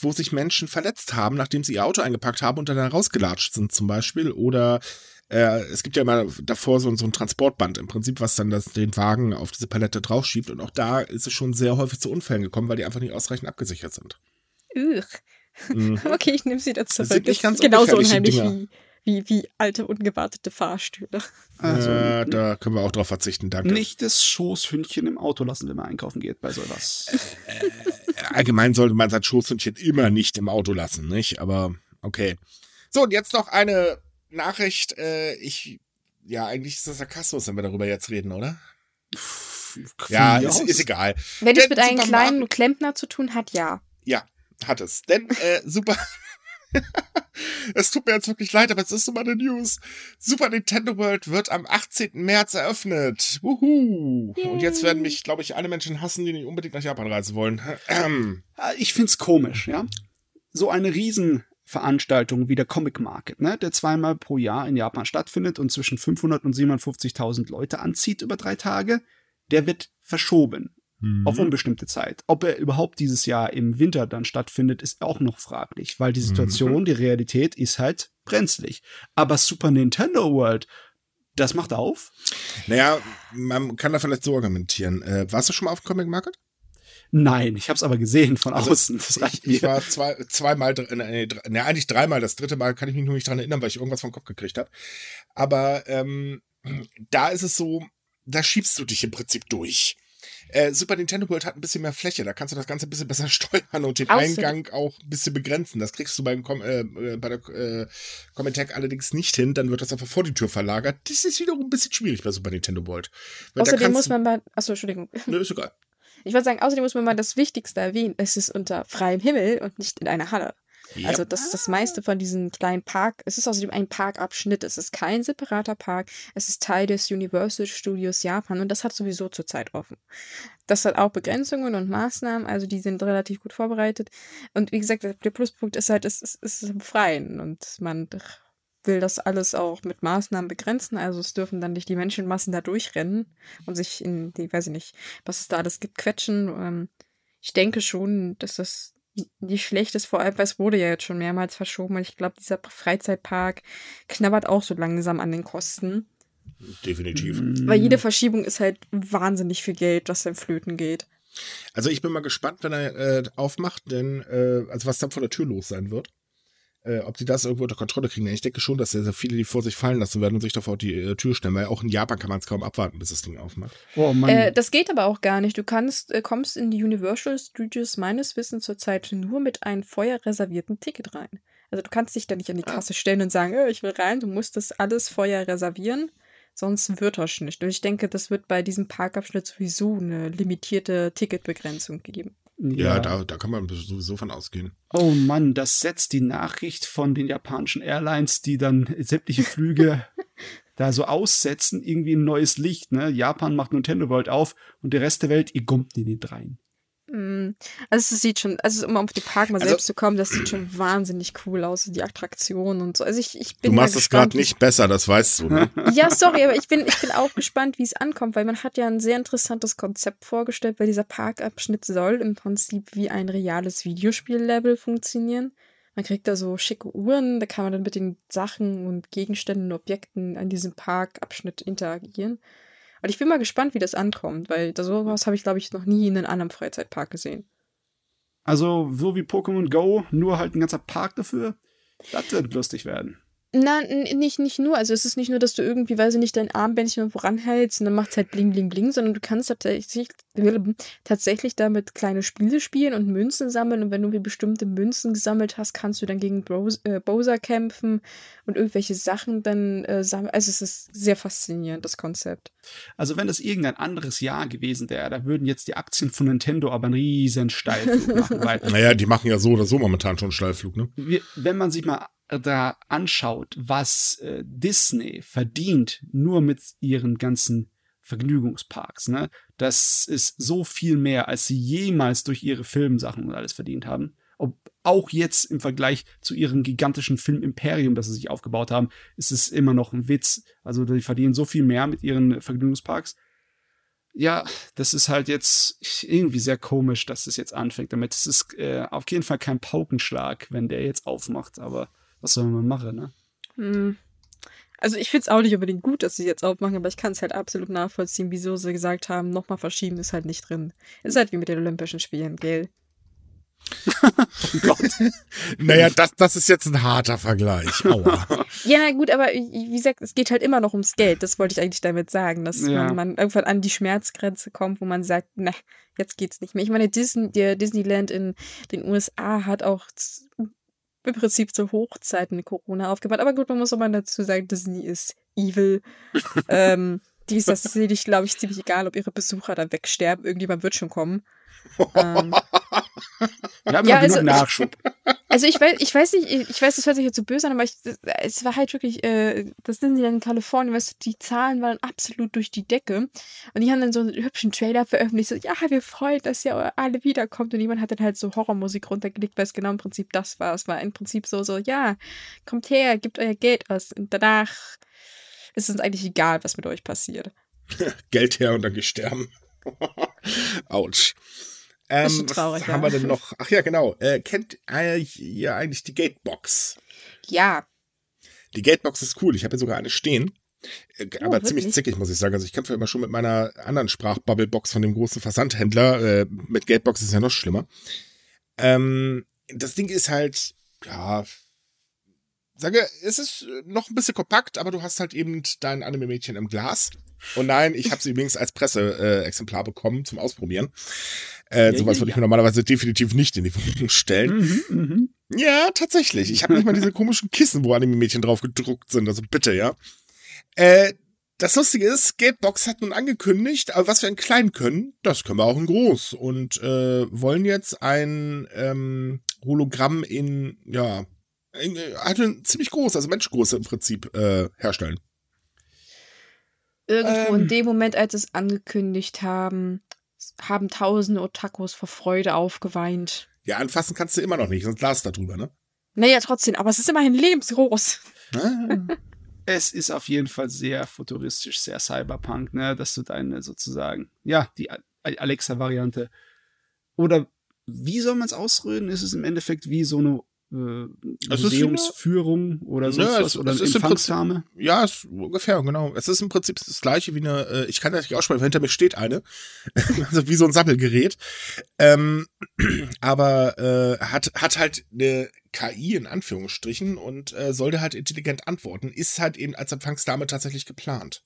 wo sich Menschen verletzt haben, nachdem sie ihr Auto eingepackt haben und dann rausgelatscht sind, zum Beispiel. Oder äh, es gibt ja immer davor so, so ein Transportband im Prinzip, was dann das, den Wagen auf diese Palette draufschiebt. Und auch da ist es schon sehr häufig zu Unfällen gekommen, weil die einfach nicht ausreichend abgesichert sind. Mhm. Okay, ich nehme sie dazu. Das sind nicht ganz genauso unheimlich wie, wie, wie alte, ungewartete Fahrstühle. Also, äh, da können wir auch drauf verzichten, danke. Nicht das Schoßhündchen im Auto lassen, wenn man einkaufen geht bei sowas. Äh, allgemein sollte man sein Schoßhündchen immer nicht im Auto lassen, nicht? Aber okay. So, und jetzt noch eine Nachricht. Äh, ich, ja, eigentlich ist das Sarkasmus, wenn wir darüber jetzt reden, oder? ja, ist, ist, egal. Wenn es mit einem kleinen Klempner zu tun hat, ja. Ja, hat es. Denn, äh, super. es tut mir jetzt wirklich leid, aber es ist so meine News. Super Nintendo World wird am 18. März eröffnet. Wuhu. Und jetzt werden mich, glaube ich, alle Menschen hassen, die nicht unbedingt nach Japan reisen wollen. Ähm. Ich find's komisch, ja. So eine Riesenveranstaltung wie der Comic Market, ne, der zweimal pro Jahr in Japan stattfindet und zwischen 500 und 750.000 Leute anzieht über drei Tage, der wird verschoben mhm. auf unbestimmte Zeit. Ob er überhaupt dieses Jahr im Winter dann stattfindet, ist auch noch fraglich, weil die Situation, mhm. die Realität ist halt brenzlig. Aber Super Nintendo World, das macht auf? Naja, man kann da vielleicht so argumentieren. Äh, warst du schon mal auf dem Comic Market? Nein, ich habe es aber gesehen von also außen. Das ich, ich war zwei, zweimal, nee, nee, eigentlich dreimal. Das dritte Mal kann ich mich nur nicht dran erinnern, weil ich irgendwas vom Kopf gekriegt habe. Aber ähm, da ist es so, da schiebst du dich im Prinzip durch. Äh, Super Nintendo World hat ein bisschen mehr Fläche, da kannst du das Ganze ein bisschen besser steuern und den Außerdem. Eingang auch ein bisschen begrenzen. Das kriegst du beim Com äh, äh, bei der äh, Comentech allerdings nicht hin, dann wird das einfach vor die Tür verlagert. Das ist wiederum ein bisschen schwierig bei Super Nintendo World. Weil Außerdem muss man bei. Achso, Entschuldigung. Nö, ist egal. Ich würde sagen, außerdem muss man mal das Wichtigste erwähnen. Es ist unter freiem Himmel und nicht in einer Halle. Also das ist das meiste von diesem kleinen Park. Es ist außerdem ein Parkabschnitt. Es ist kein separater Park. Es ist Teil des Universal Studios Japan und das hat sowieso zurzeit offen. Das hat auch Begrenzungen und Maßnahmen, also die sind relativ gut vorbereitet. Und wie gesagt, der Pluspunkt ist halt, es ist, es ist freien und man will das alles auch mit Maßnahmen begrenzen. Also es dürfen dann nicht die Menschenmassen da durchrennen und sich in die, weiß ich nicht, was es da alles gibt, quetschen. Ähm, ich denke schon, dass das nicht schlecht ist, vor allem, weil es wurde ja jetzt schon mehrmals verschoben und ich glaube, dieser Freizeitpark knabbert auch so langsam an den Kosten. Definitiv. Weil jede Verschiebung ist halt wahnsinnig viel Geld, das dann flöten geht. Also ich bin mal gespannt, wenn er äh, aufmacht, denn äh, also was dann vor der Tür los sein wird äh, ob die das irgendwo unter Kontrolle kriegen. Ich denke schon, dass sehr, sehr viele die vor sich fallen lassen werden und sich davor die äh, Tür stellen, weil auch in Japan kann man es kaum abwarten, bis das Ding aufmacht. Oh, äh, das geht aber auch gar nicht. Du kannst, äh, kommst in die Universal Studios meines Wissens zurzeit nur mit einem vorher Ticket rein. Also du kannst dich da nicht an die ah. Kasse stellen und sagen, oh, ich will rein, du musst das alles vorher reservieren sonst wird das nicht. Und ich denke, das wird bei diesem Parkabschnitt sowieso eine limitierte Ticketbegrenzung geben. Ja, ja, Da, da kann man sowieso von ausgehen. Oh Mann, das setzt die Nachricht von den japanischen Airlines, die dann sämtliche Flüge da so aussetzen, irgendwie ein neues Licht. Ne? Japan macht Nintendo World auf und der Rest der Welt, ihr gummt in den dreien. Mm. Also es sieht schon, also um auf die Park mal also, selbst zu kommen, das sieht schon wahnsinnig cool aus, die Attraktion und so. Also ich, ich bin Du machst es gerade nicht besser, das weißt du, ne? ja, sorry, aber ich bin, ich bin auch gespannt, wie es ankommt, weil man hat ja ein sehr interessantes Konzept vorgestellt, weil dieser Parkabschnitt soll im Prinzip wie ein reales Videospiellevel funktionieren. Man kriegt da so schicke Uhren, da kann man dann mit den Sachen und Gegenständen und Objekten an diesem Parkabschnitt interagieren. Und ich bin mal gespannt, wie das ankommt, weil sowas habe ich, glaube ich, noch nie in einem anderen Freizeitpark gesehen. Also, so wie Pokémon Go, nur halt ein ganzer Park dafür. Das wird lustig werden. Nein, nicht, nicht nur. Also es ist nicht nur, dass du irgendwie, weiß ich nicht, dein Armbändchen irgendwo ranhältst und dann macht es halt bling, bling, bling, sondern du kannst tatsächlich, tatsächlich damit kleine Spiele spielen und Münzen sammeln und wenn du wie bestimmte Münzen gesammelt hast, kannst du dann gegen äh, Bowser kämpfen und irgendwelche Sachen dann äh, sammeln. Also es ist sehr faszinierend, das Konzept. Also wenn es irgendein anderes Jahr gewesen wäre, da würden jetzt die Aktien von Nintendo aber einen riesen Steilflug machen. Weil, naja, die machen ja so oder so momentan schon Steilflug, ne? Wenn man sich mal da anschaut, was äh, Disney verdient, nur mit ihren ganzen Vergnügungsparks, ne? Das ist so viel mehr, als sie jemals durch ihre Filmsachen und alles verdient haben. Ob auch jetzt im Vergleich zu ihrem gigantischen Filmimperium, das sie sich aufgebaut haben, ist es immer noch ein Witz. Also die verdienen so viel mehr mit ihren Vergnügungsparks. Ja, das ist halt jetzt irgendwie sehr komisch, dass es jetzt anfängt damit. Es ist äh, auf jeden Fall kein Paukenschlag, wenn der jetzt aufmacht, aber was soll man machen, ne? Hm. Also ich finde es auch nicht unbedingt gut, dass sie jetzt aufmachen, aber ich kann es halt absolut nachvollziehen, wieso sie gesagt haben, nochmal verschieben ist halt nicht drin. Ist halt wie mit den Olympischen Spielen, gell? oh Gott. naja, das, das ist jetzt ein harter Vergleich. Aua. ja, na gut, aber wie gesagt, es geht halt immer noch ums Geld. Das wollte ich eigentlich damit sagen, dass ja. man, man, irgendwann an die Schmerzgrenze kommt, wo man sagt, na, jetzt geht's nicht mehr. Ich meine, Disney, der Disneyland in den USA hat auch im Prinzip zu Hochzeiten Corona aufgebaut. Aber gut, man muss aber dazu sagen, Disney ist evil. ähm, die ist das glaube ich, ziemlich egal, ob ihre Besucher da wegsterben. Irgendjemand wird schon kommen. ähm, Wir haben ja, also, Nachschub. Also ich weiß, ich weiß nicht, ich weiß, das hört sich jetzt so böse an, aber ich, es war halt wirklich, äh, das sind sie dann in Kalifornien, weißt du, die Zahlen waren absolut durch die Decke. Und die haben dann so einen hübschen Trailer veröffentlicht, so, ja, wir freuen, dass ihr alle wiederkommt. Und jemand hat dann halt so Horrormusik runtergelegt, weil es genau im Prinzip das war. Es war im Prinzip so, so, ja, kommt her, gebt euer Geld aus. Und danach ist es eigentlich egal, was mit euch passiert. Geld her und dann gesterben. Autsch. Ähm, traurig, was ja. haben wir denn noch? Ach ja, genau. Äh, kennt äh, ihr eigentlich die Gatebox? Ja. Die Gatebox ist cool. Ich habe hier sogar eine stehen. Äh, oh, aber ziemlich zickig, muss ich sagen. Also ich kämpfe immer schon mit meiner anderen Sprachbubblebox von dem großen Versandhändler. Äh, mit Gatebox ist ja noch schlimmer. Ähm, das Ding ist halt, ja, sage, es ist noch ein bisschen kompakt, aber du hast halt eben dein Anime-Mädchen im Glas. Und nein, ich habe sie übrigens als Presseexemplar bekommen zum Ausprobieren. Äh, ja, sowas ja, würde ich mir normalerweise definitiv nicht in die Wohnung stellen. Mhm, mhm. Ja, tatsächlich. Ich habe nicht mal diese komischen Kissen, wo Anime-Mädchen drauf gedruckt sind. Also bitte, ja. Äh, das Lustige ist, Skatebox hat nun angekündigt, aber was wir in klein können, das können wir auch in groß. Und äh, wollen jetzt ein ähm, Hologramm in, ja, halt ziemlich groß, also Menschgröße im Prinzip äh, herstellen. Irgendwo ähm, in dem Moment, als es angekündigt haben, haben tausende Otakos vor Freude aufgeweint. Ja, anfassen kannst du immer noch nicht, sonst Glas da drüber, ne? Naja, trotzdem, aber es ist immerhin lebensgroß. Ah. es ist auf jeden Fall sehr futuristisch, sehr cyberpunk, ne, dass du deine sozusagen, ja, die Alexa-Variante. Oder wie soll man es ausreden? Ist es im Endeffekt wie so eine äh, Museumsführung oder sonst ja, was oder es, es Empfangsdame? Ja, ist ungefähr, genau. Es ist im Prinzip das gleiche wie eine, äh, ich kann das nicht aussprechen, weil hinter mir steht eine. also wie so ein Sammelgerät. Ähm, aber äh, hat, hat halt eine KI in Anführungsstrichen und äh, sollte halt intelligent antworten. Ist halt eben als Empfangsdame tatsächlich geplant.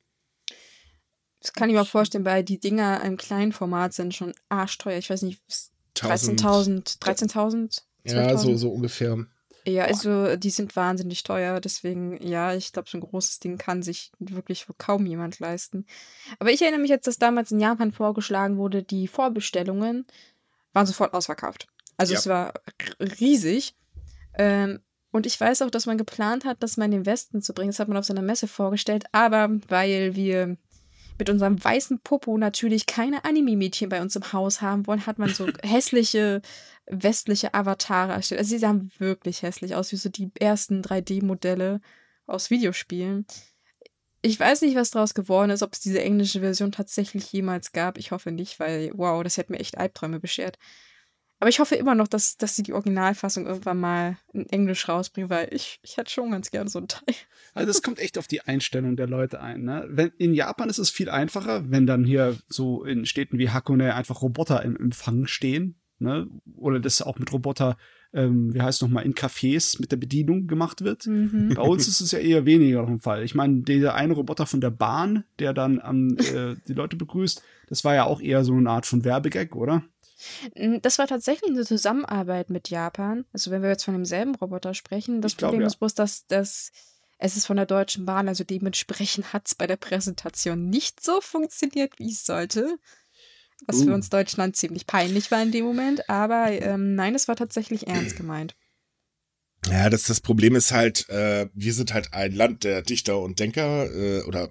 Das kann ich mir vorstellen, weil die Dinger im kleinen Format sind schon arschteuer. Ich weiß nicht, 13.000, 13.000? Ja, so, so ungefähr. Ja, also die sind wahnsinnig teuer, deswegen, ja, ich glaube, so ein großes Ding kann sich wirklich kaum jemand leisten. Aber ich erinnere mich jetzt, dass damals in Japan vorgeschlagen wurde, die Vorbestellungen waren sofort ausverkauft. Also ja. es war riesig. Ähm, und ich weiß auch, dass man geplant hat, das mal in den Westen zu bringen. Das hat man auf seiner Messe vorgestellt. Aber weil wir mit unserem weißen Popo natürlich keine Anime-Mädchen bei uns im Haus haben wollen, hat man so hässliche westliche Avatare erstellt. Also sie sahen wirklich hässlich aus, wie so die ersten 3D-Modelle aus Videospielen. Ich weiß nicht, was daraus geworden ist, ob es diese englische Version tatsächlich jemals gab. Ich hoffe nicht, weil, wow, das hätte mir echt Albträume beschert. Aber ich hoffe immer noch, dass, dass sie die Originalfassung irgendwann mal in Englisch rausbringen, weil ich, ich hätte schon ganz gern so ein Teil. Also es kommt echt auf die Einstellung der Leute ein. Ne? Wenn, in Japan ist es viel einfacher, wenn dann hier so in Städten wie Hakone einfach Roboter im Empfang stehen. Ne? Oder das auch mit Roboter, ähm, wie heißt es nochmal, in Cafés mit der Bedienung gemacht wird. Mhm. Bei uns ist es ja eher weniger der Fall. Ich meine, der eine Roboter von der Bahn, der dann ähm, äh, die Leute begrüßt, das war ja auch eher so eine Art von Werbegag, oder? Das war tatsächlich eine Zusammenarbeit mit Japan. Also wenn wir jetzt von demselben Roboter sprechen, das glaub, Problem ja. ist bloß, dass, dass es ist von der Deutschen Bahn, also dementsprechend hat es bei der Präsentation nicht so funktioniert, wie es sollte. Was uh. für uns Deutschland ziemlich peinlich war in dem Moment. Aber ähm, nein, es war tatsächlich ernst gemeint. Ja, das, das Problem ist halt, äh, wir sind halt ein Land der Dichter und Denker äh, oder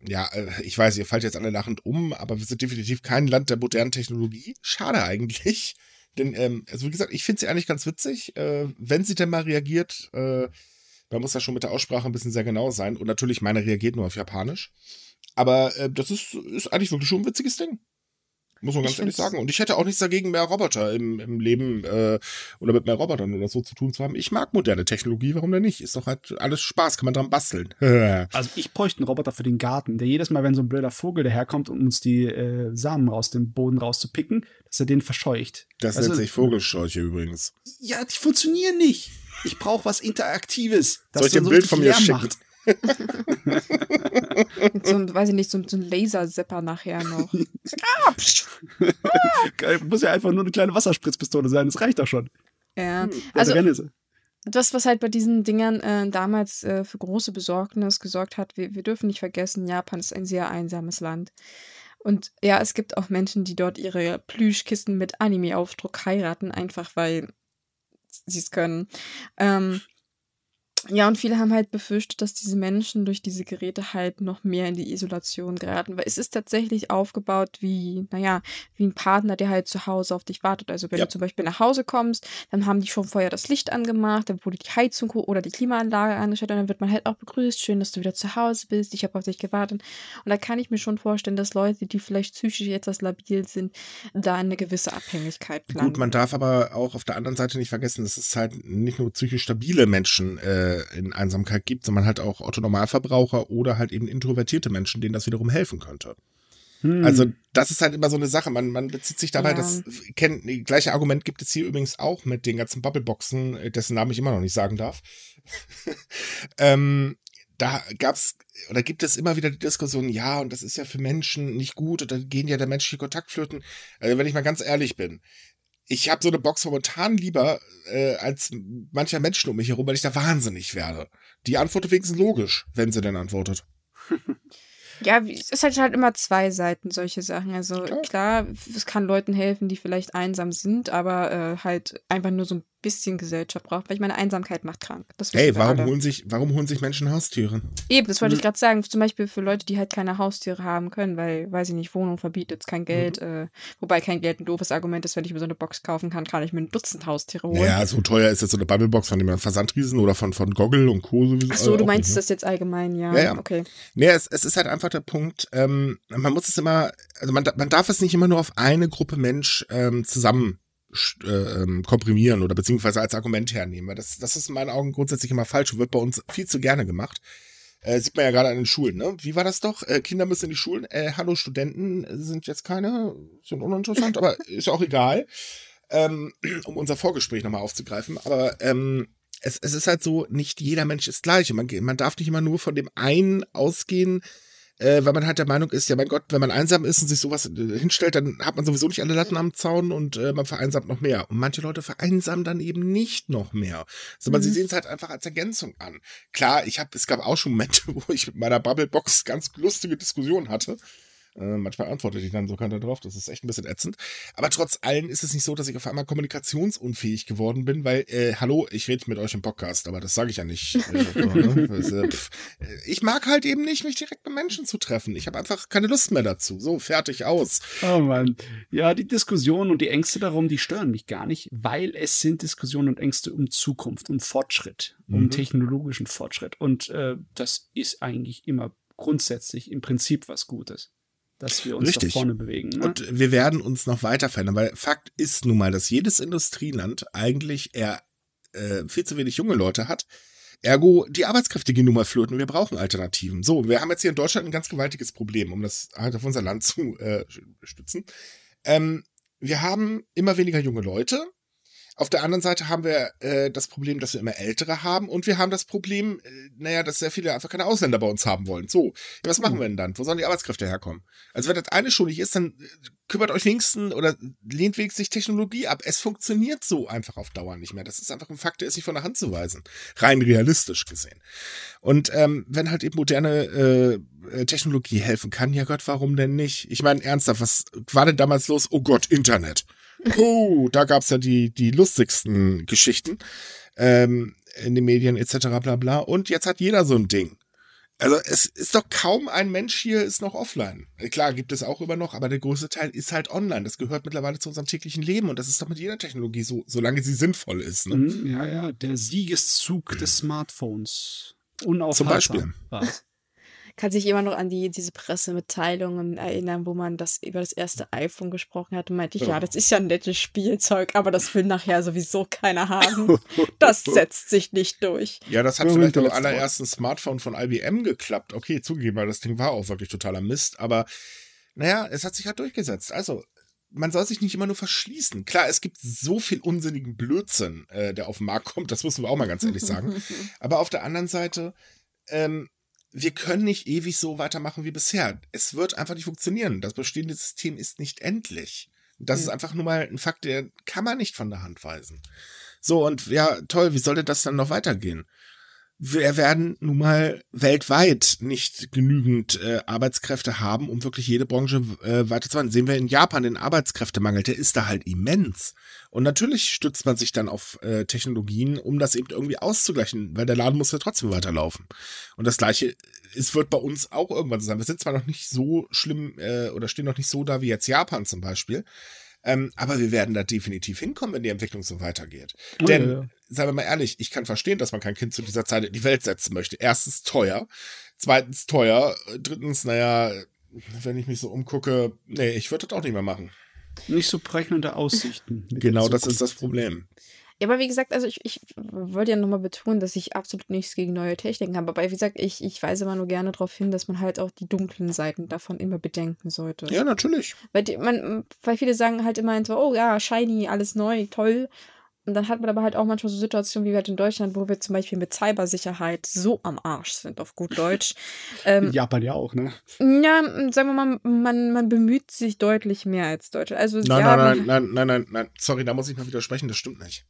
ja, äh, ich weiß, ihr fallt jetzt alle lachend um, aber wir sind definitiv kein Land der modernen Technologie. Schade eigentlich. Denn, ähm, also wie gesagt, ich finde sie eigentlich ganz witzig. Äh, wenn sie denn mal reagiert, äh, man muss ja schon mit der Aussprache ein bisschen sehr genau sein. Und natürlich, meine reagiert nur auf Japanisch. Aber äh, das ist, ist eigentlich wirklich schon ein witziges Ding. Muss man ganz ich ehrlich sagen. Und ich hätte auch nichts dagegen, mehr Roboter im, im Leben äh, oder mit mehr Robotern oder so zu tun zu haben. Ich mag moderne Technologie, warum denn nicht? Ist doch halt alles Spaß, kann man dran basteln. also ich bräuchte einen Roboter für den Garten, der jedes Mal, wenn so ein blöder Vogel daherkommt, um uns die äh, Samen aus dem Boden rauszupicken, dass er den verscheucht. Das also, nennt sich Vogelscheuche übrigens. Ja, die funktionieren nicht. Ich brauche was Interaktives. Das dir ein Bild von mir schicken? So ein, weiß ich nicht, so, so ein Lasersepper nachher noch. Muss ja einfach nur eine kleine Wasserspritzpistole sein, das reicht doch schon. Ja, hm, also das, was halt bei diesen Dingern äh, damals äh, für große Besorgnis gesorgt hat, wir, wir dürfen nicht vergessen, Japan ist ein sehr einsames Land. Und ja, es gibt auch Menschen, die dort ihre Plüschkisten mit Anime-Aufdruck heiraten, einfach weil sie es können. Ähm, ja, und viele haben halt befürchtet, dass diese Menschen durch diese Geräte halt noch mehr in die Isolation geraten, weil es ist tatsächlich aufgebaut wie, naja, wie ein Partner, der halt zu Hause auf dich wartet. Also wenn ja. du zum Beispiel nach Hause kommst, dann haben die schon vorher das Licht angemacht, dann wurde die Heizung oder die Klimaanlage angestellt und dann wird man halt auch begrüßt, schön, dass du wieder zu Hause bist, ich habe auf dich gewartet. Und da kann ich mir schon vorstellen, dass Leute, die vielleicht psychisch etwas labil sind, da eine gewisse Abhängigkeit planen. Gut, man darf aber auch auf der anderen Seite nicht vergessen, dass es halt nicht nur psychisch stabile Menschen äh, in Einsamkeit gibt, sondern halt auch Autonormalverbraucher oder halt eben introvertierte Menschen, denen das wiederum helfen könnte. Hm. Also das ist halt immer so eine Sache. Man, man bezieht sich dabei, ja. das kennt, gleiche Argument gibt es hier übrigens auch mit den ganzen Bubbleboxen, dessen Namen ich immer noch nicht sagen darf. ähm, da gab's oder gibt es immer wieder die Diskussion, ja, und das ist ja für Menschen nicht gut, oder gehen ja der menschliche Kontakt flöten. Also wenn ich mal ganz ehrlich bin, ich habe so eine Box momentan lieber äh, als mancher Menschen um mich herum, weil ich da wahnsinnig werde. Die antwortet wenigstens logisch, wenn sie denn antwortet. Ja, es ist halt, halt immer zwei Seiten, solche Sachen. Also Klar. klar, es kann Leuten helfen, die vielleicht einsam sind, aber äh, halt einfach nur so ein bisschen Gesellschaft braucht, weil ich meine, Einsamkeit macht krank. Hey, warum alle. holen, sich, warum holen sich Menschen Haustiere? Eben, das wollte Mhm. ich gerade sagen. Zum Beispiel für Leute, die halt keine Haustiere haben können, weil, weiß ich nicht, Wohnung verbietet, kein Geld. Mhm. Äh, wobei kein Geld ein doofes Argument ist, wenn ich mir so eine Box kaufen kann, kann ich mir ein Dutzend Haustiere holen. Naja, so teuer ist jetzt so eine Bubblebox von dem Versandriesen oder von, von Goggle und Co. sowieso. Ach so, äh, du meinst nicht, ne? das jetzt allgemein, ja. Ja, ja. Okay. Nee, es, es ist halt einfach der Punkt, ähm, man muss es immer, also man, man darf es nicht immer nur auf eine Gruppe Mensch ähm, zusammen äh, ähm, komprimieren oder beziehungsweise als Argument hernehmen, weil das, das ist in meinen Augen grundsätzlich immer falsch und wird bei uns viel zu gerne gemacht. Äh, sieht man ja gerade an den Schulen, ne? Wie war das doch? Äh, Kinder müssen in die Schulen. Äh, hallo, Studenten sind jetzt keine, sind uninteressant, aber ist auch egal. Ähm, um unser Vorgespräch nochmal aufzugreifen. Aber ähm, es, es ist halt so, nicht jeder Mensch ist gleich. Man, man darf nicht immer nur von dem einen ausgehen, äh, weil man halt der Meinung ist, ja mein Gott, wenn man einsam ist und sich sowas äh, hinstellt, dann hat man sowieso nicht alle Latten am Zaun und äh, man vereinsamt noch mehr. Und manche Leute vereinsamen dann eben nicht noch mehr. Sondern sie Mhm. sehen es halt einfach als Ergänzung an. Klar, ich habe, es gab auch schon Momente, wo ich mit meiner Bubblebox ganz lustige Diskussionen hatte. Äh, manchmal antworte ich dann sogar darauf, das ist echt ein bisschen ätzend. Aber trotz allem ist es nicht so, dass ich auf einmal kommunikationsunfähig geworden bin, weil, äh, hallo, ich rede mit euch im Podcast, aber das sage ich ja nicht. Äh, so, ne? Äh. Äh, ich mag halt eben nicht, mich direkt mit Menschen zu treffen. Ich habe einfach keine Lust mehr dazu. So, fertig, aus. Oh Mann. Ja, die Diskussionen und die Ängste darum, die stören mich gar nicht, weil es sind Diskussionen und Ängste um Zukunft, um Fortschritt, um Mhm. technologischen Fortschritt. Und äh, das ist eigentlich immer grundsätzlich im Prinzip was Gutes, dass wir uns Richtig. vorne bewegen. Ne? Und wir werden uns noch weiter verändern, weil Fakt ist nun mal, dass jedes Industrieland eigentlich eher äh, viel zu wenig junge Leute hat. Ergo, die Arbeitskräfte gehen nun mal flöten wir brauchen Alternativen. So, wir haben jetzt hier in Deutschland ein ganz gewaltiges Problem, um das halt auf unser Land zu äh, stützen. Ähm, wir haben immer weniger junge Leute. Auf der anderen Seite haben wir äh, das Problem, dass wir immer Ältere haben und wir haben das Problem, äh, naja, dass sehr viele einfach keine Ausländer bei uns haben wollen. So, ja, was machen wir denn dann? Wo sollen die Arbeitskräfte herkommen? Also wenn das eine schon nicht ist, dann äh, kümmert euch wenigstens oder lehnt wenigstens Technologie ab. Es funktioniert so einfach auf Dauer nicht mehr. Das ist einfach ein Fakt, der ist nicht von der Hand zu weisen. Rein realistisch gesehen. Und ähm, wenn halt eben moderne äh, Technologie helfen kann, ja Gott, warum denn nicht? Ich meine, ernsthaft, was war denn damals los? Oh Gott, Internet. Oh, da gab's ja die, die lustigsten Geschichten ähm, in den Medien etc. bla bla. Und jetzt hat jeder so ein Ding. Also es ist doch kaum ein Mensch hier ist noch offline. Klar, gibt es auch immer noch, aber der größte Teil ist halt online. Das gehört mittlerweile zu unserem täglichen Leben und das ist doch mit jeder Technologie so, solange sie sinnvoll ist. Ne? Mhm, ja, ja, der Siegeszug des Smartphones. Unaufhaltsam Beispiel. war's. Kann sich immer noch an die, diese Pressemitteilungen erinnern, wo man das über das erste iPhone gesprochen hat und meinte ich, ja, Ja. das ist ja ein nettes Spielzeug, aber das will nachher sowieso keiner haben. Das setzt sich nicht durch. Ja, das hat vielleicht Mal. allerersten Smartphone von IBM geklappt. Okay, zugegeben, weil das Ding war auch wirklich totaler Mist. Aber naja, es hat sich halt durchgesetzt. Also, man soll sich nicht immer nur verschließen. Klar, es gibt so viel unsinnigen Blödsinn, äh, der auf den Markt kommt. Das müssen wir auch mal ganz ehrlich sagen. Aber auf der anderen Seite, ähm, wir können nicht ewig so weitermachen wie bisher. Es wird einfach nicht funktionieren. Das bestehende System ist nicht endlich. Das ist Ja. einfach nur mal ein Fakt, der kann man nicht von der Hand weisen. So, und ja, toll, wie sollte das dann noch weitergehen? Wir werden nun mal weltweit nicht genügend äh, Arbeitskräfte haben, um wirklich jede Branche äh, weiterzumachen. Sehen wir in Japan den Arbeitskräftemangel, der ist da halt immens. Und natürlich stützt man sich dann auf äh, Technologien, um das eben irgendwie auszugleichen, weil der Laden muss ja trotzdem weiterlaufen. Und das gleiche es wird bei uns auch irgendwann so sein. Wir sind zwar noch nicht so schlimm äh, oder stehen noch nicht so da wie jetzt Japan zum Beispiel, ähm, aber wir werden da definitiv hinkommen, wenn die Entwicklung so weitergeht. Oh, Denn, ja, ja. seien wir mal ehrlich, ich kann verstehen, dass man kein Kind zu dieser Zeit in die Welt setzen möchte. Erstens teuer, zweitens teuer, drittens, naja, wenn ich mich so umgucke, nee, ich würde das auch nicht mehr machen. Nicht so prägnante Aussichten. Genau, das ist das. Problem. Ja, aber wie gesagt, also ich, ich wollte ja nochmal betonen, dass ich absolut nichts gegen neue Techniken habe. Aber wie gesagt, ich, ich weise immer nur gerne darauf hin, dass man halt auch die dunklen Seiten davon immer bedenken sollte. Ja, natürlich. Weil, die, man, weil viele sagen halt immer so, oh ja, shiny, alles neu, toll. Und dann hat man aber halt auch manchmal so Situationen wie halt in Deutschland, wo wir zum Beispiel mit Cybersicherheit so am Arsch sind, auf gut Deutsch. Ähm, Japan ja auch, ne? Ja, sagen wir mal, man, man bemüht sich deutlich mehr als Deutsche. Also, nein, ja, nein, nein, nein, nein, nein, nein, sorry, da muss ich mal widersprechen, das stimmt nicht.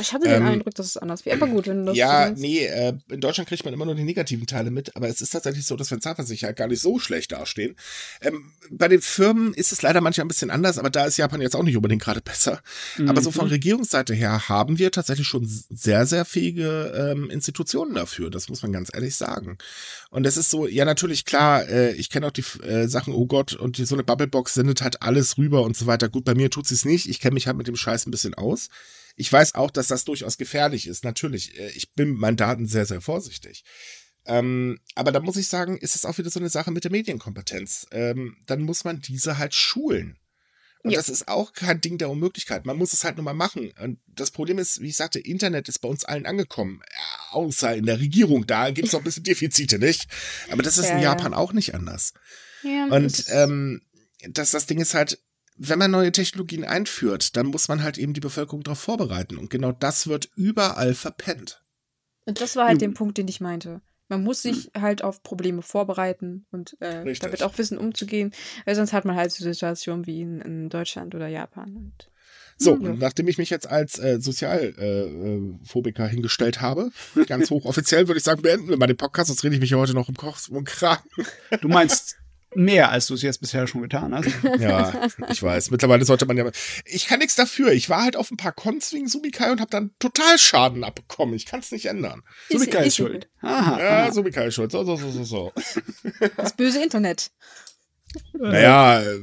Ich hatte den ähm, Eindruck, dass es anders wäre. Aber gut, wenn du das Ja, nee, äh, in Deutschland kriegt man immer nur die negativen Teile mit, aber es ist tatsächlich so, dass wir in Cybersicherheit gar nicht so schlecht dastehen. Ähm, bei den Firmen ist es leider manchmal ein bisschen anders, aber da ist Japan jetzt auch nicht unbedingt gerade besser. Mhm. Aber so von mhm. Regierungsseite her haben wir tatsächlich schon sehr, sehr fähige ähm, Institutionen dafür. Das muss man ganz ehrlich sagen. Und es ist so, ja, natürlich klar, äh, ich kenne auch die äh, Sachen, oh Gott, und die, so eine Bubblebox sendet halt alles rüber und so weiter. Gut, bei mir tut sie es nicht. Ich kenne mich halt mit dem Scheiß ein bisschen aus. Ich weiß auch, dass das durchaus gefährlich ist. Natürlich, äh, ich bin mit meinen Daten sehr, sehr vorsichtig. Ähm, aber da muss ich sagen, ist es auch wieder so eine Sache mit der Medienkompetenz. Ähm, dann muss man diese halt schulen. Und ja. das ist auch kein Ding der Unmöglichkeit. Man muss es halt nur mal machen. Und das Problem ist, wie ich sagte, Internet ist bei uns allen angekommen. Ja, außer in der Regierung. Da gibt es noch ein bisschen Defizite, nicht? Aber das ist ja, in Japan auch nicht anders. Und ähm, das, das Ding ist halt, wenn man neue Technologien einführt, dann muss man halt eben die Bevölkerung darauf vorbereiten. Und genau das wird überall verpennt. Und das war halt der Punkt, den ich meinte. Man muss sich hm. halt auf Probleme vorbereiten und äh, damit auch wissen, umzugehen, weil sonst hat man halt so Situationen wie in, in Deutschland oder Japan. Und, so, ja. nachdem ich mich jetzt als äh, Sozialphobiker äh, hingestellt habe, ganz hochoffiziell würde ich sagen, beenden wir mal den Podcast, sonst rede ich mich ja heute noch im Koch und Kragen. Du meinst Mehr, als du es jetzt bisher schon getan hast. Ja, ich weiß. Mittlerweile sollte man ja. Ich kann nichts dafür. Ich war halt auf ein paar Cons wegen Subikai und habe dann total Schaden abbekommen. Ich kann es nicht ändern. Subikai ist, ist schuld. Aha, ja, aha. Subikai ist schuld. So, so, so, so, so. Das böse Internet. Naja, äh,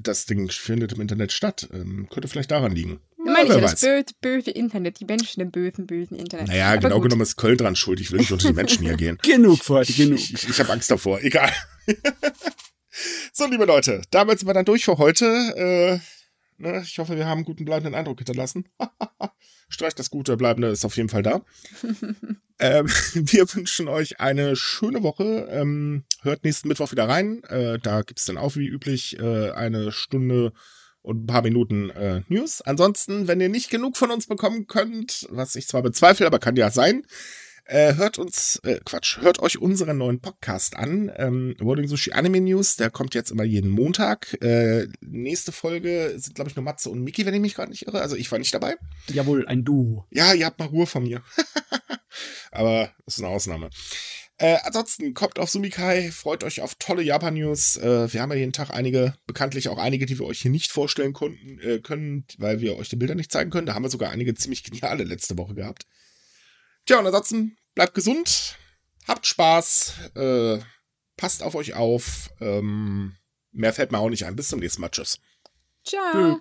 das Ding findet im Internet statt. Ähm, könnte vielleicht daran liegen. Ja, meine ich ja, das böse, böse Internet, die Menschen im bösen, bösen Internet. Naja, Aber genau gut. genommen ist Köln dran schuld. Ich will nicht unter die Menschen hier gehen. genug für heute, genug. Ich, ich, ich habe Angst davor. Egal. so, liebe Leute, damit sind wir dann durch für heute. Äh, ne, ich hoffe, wir haben einen guten bleibenden Eindruck hinterlassen. Streich das Gute, bleibende ist auf jeden Fall da. ähm, wir wünschen euch eine schöne Woche. Ähm, hört nächsten Mittwoch wieder rein. Äh, da gibt es dann auch wie üblich äh, eine Stunde und ein paar Minuten äh, News. Ansonsten, wenn ihr nicht genug von uns bekommen könnt, was ich zwar bezweifle, aber kann ja sein, äh, hört uns, äh, Quatsch, hört euch unseren neuen Podcast an. Ähm, Rolling Sushi Anime News, der kommt jetzt immer jeden Montag. Äh, nächste Folge sind, glaube ich, nur Matze und Miki, wenn ich mich gerade nicht irre. Also ich war nicht dabei. Jawohl, ein Duo. Ja, ihr habt mal Ruhe von mir. Aber das ist eine Ausnahme. Äh, ansonsten kommt auf Sumikai, freut euch auf tolle Japan-News. Äh, wir haben ja jeden Tag einige, bekanntlich auch einige, die wir euch hier nicht vorstellen konnten, äh, können, weil wir euch die Bilder nicht zeigen können. Da haben wir sogar einige ziemlich geniale letzte Woche gehabt. Tja, und ansonsten bleibt gesund, habt Spaß, äh, passt auf euch auf. Ähm, mehr fällt mir auch nicht ein. Bis zum nächsten Mal. Tschüss. Ciao.